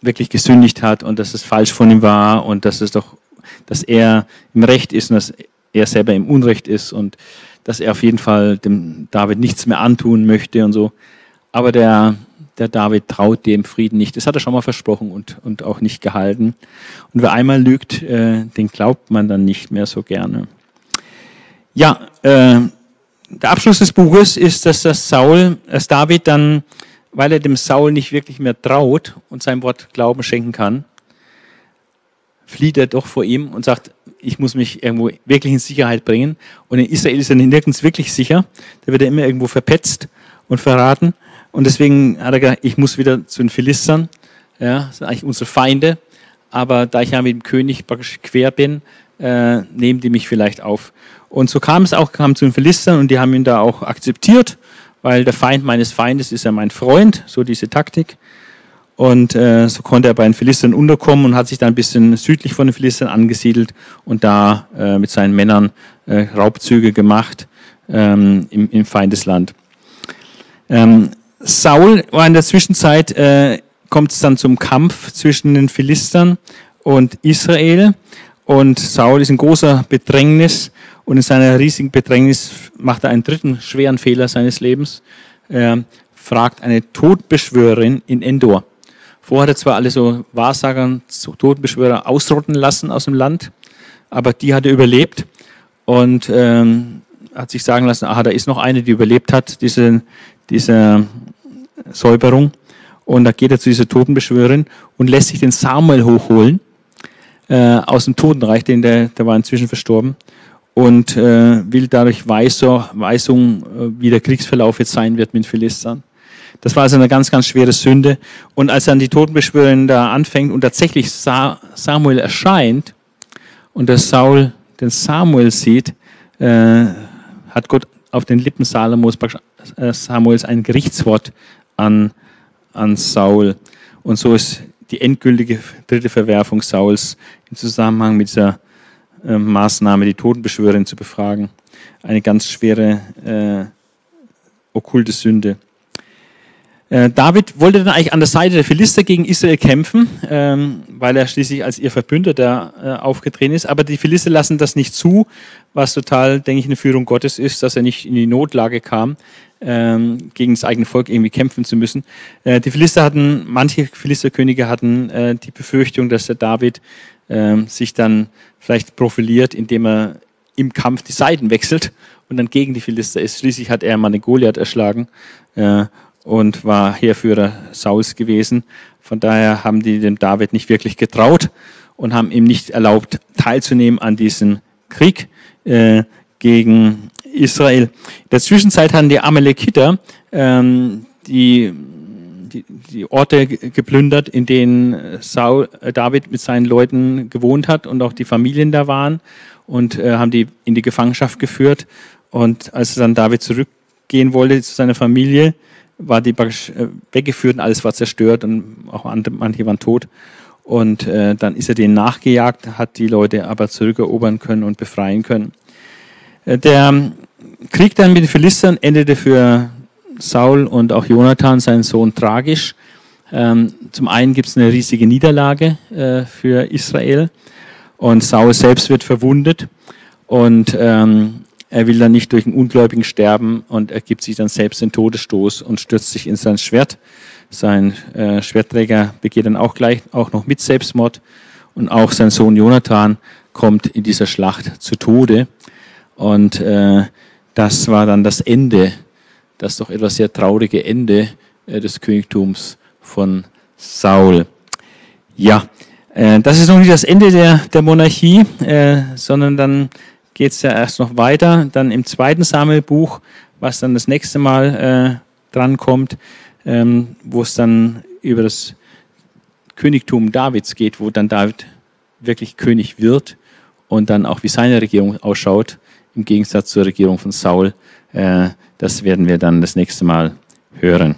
wirklich gesündigt hat und dass es falsch von ihm war und dass es doch, dass er im Recht ist und dass er selber im Unrecht ist und dass er auf jeden Fall dem David nichts mehr antun möchte und so. Aber der, der David traut dem Frieden nicht. Das hat er schon mal versprochen und, und auch nicht gehalten. Und wer einmal lügt, äh, den glaubt man dann nicht mehr so gerne. Ja, äh, der Abschluss des Buches ist, dass das Saul, dass David dann, weil er dem Saul nicht wirklich mehr traut und seinem Wort Glauben schenken kann, flieht er doch vor ihm und sagt, ich muss mich irgendwo wirklich in Sicherheit bringen. Und in Israel ist er nirgends wirklich sicher. Da wird er immer irgendwo verpetzt und verraten. Und deswegen hat er gesagt, ich muss wieder zu den Philistern. Ja, das sind eigentlich unsere Feinde. Aber da ich ja mit dem König praktisch quer bin, äh, nehmen die mich vielleicht auf. Und so kam es auch, kam zu den Philistern und die haben ihn da auch akzeptiert, weil der Feind meines Feindes ist ja mein Freund, so diese Taktik. Und äh, so konnte er bei den Philistern unterkommen und hat sich dann ein bisschen südlich von den Philistern angesiedelt und da äh, mit seinen Männern äh, Raubzüge gemacht ähm, im, im, Feindesland. Ähm, Saul war in der Zwischenzeit, äh, kommt es dann zum Kampf zwischen den Philistern und Israel. Und Saul ist in großer Bedrängnis und in seiner riesigen Bedrängnis macht er einen dritten schweren Fehler seines Lebens. Er fragt eine Todbeschwörerin in Endor. Vorher hat er zwar alle so Wahrsager, so Totenbeschwörer ausrotten lassen aus dem Land, aber die hat er überlebt und ähm, hat sich sagen lassen, aha, da ist noch eine, die überlebt hat, diese, diese Säuberung. Und da geht er zu dieser Totenbeschwörerin und lässt sich den Samuel hochholen äh, aus dem Totenreich, denn der, der war inzwischen verstorben und äh, will dadurch Weisung, Weisung, äh, wie der Kriegsverlauf jetzt sein wird mit Philistern. Das war also eine ganz, ganz schwere Sünde. Und als dann die Totenbeschwörerin da anfängt und tatsächlich Samuel erscheint und der Saul den Samuel sieht, äh, hat Gott auf den Lippen Salomos, äh, Samuels ein Gerichtswort an, an Saul. Und so ist die endgültige dritte Verwerfung Sauls im Zusammenhang mit dieser äh, Maßnahme, die Totenbeschwörerin zu befragen, eine ganz schwere äh, okkulte Sünde. Äh, David wollte dann eigentlich an der Seite der Philister gegen Israel kämpfen, ähm, weil er schließlich als ihr Verbündeter äh, aufgetreten ist. Aber die Philister lassen das nicht zu, was total, denke ich, eine Führung Gottes ist, dass er nicht in die Notlage kam, ähm, gegen das eigene Volk irgendwie kämpfen zu müssen. Äh, die Philister hatten, manche Philisterkönige hatten die Befürchtung, dass der David ähm, sich dann vielleicht profiliert, indem er im Kampf die Seiten wechselt und dann gegen die Philister ist. Schließlich hat er mal den Goliath erschlagen und war Heerführer Sauls gewesen. Von daher haben die dem David nicht wirklich getraut und haben ihm nicht erlaubt, teilzunehmen an diesem Krieg äh, gegen Israel. In der Zwischenzeit hatten die Amalekiter ähm, die, die, die, Orte geplündert, in denen Saul, äh, David mit seinen Leuten gewohnt hat und auch die Familien da waren und äh, haben die in die Gefangenschaft geführt. Und als dann David zurückgehen wollte zu seiner Familie, war die praktisch äh, weggeführt und alles war zerstört und auch manche waren tot. Und äh, dann ist er denen nachgejagt, hat die Leute aber zurückerobern können und befreien können. Äh, der Krieg dann mit den Philistern endete für Saul und auch Jonathan, seinen Sohn, tragisch. Ähm, zum einen gibt es eine riesige Niederlage äh, für Israel und Saul selbst wird verwundet und ähm, er will dann nicht durch einen Ungläubigen sterben und er gibt sich dann selbst den Todesstoß und stürzt sich in sein Schwert. Sein äh, Schwertträger begeht dann auch gleich auch noch mit Selbstmord und auch sein Sohn Jonathan kommt in dieser Schlacht zu Tode. Und äh, das war dann das Ende, das doch etwas sehr traurige Ende äh, des Königtums von Saul. Ja, äh, das ist noch nicht das Ende der, der Monarchie, äh, sondern dann geht es ja erst noch weiter. Dann im zweiten Samuelbuch, was dann das nächste Mal äh, drankommt, ähm, wo es dann über das Königtum Davids geht, wo dann David wirklich König wird und dann auch wie seine Regierung ausschaut, im Gegensatz zur Regierung von Saul. Äh, das werden wir dann das nächste Mal hören.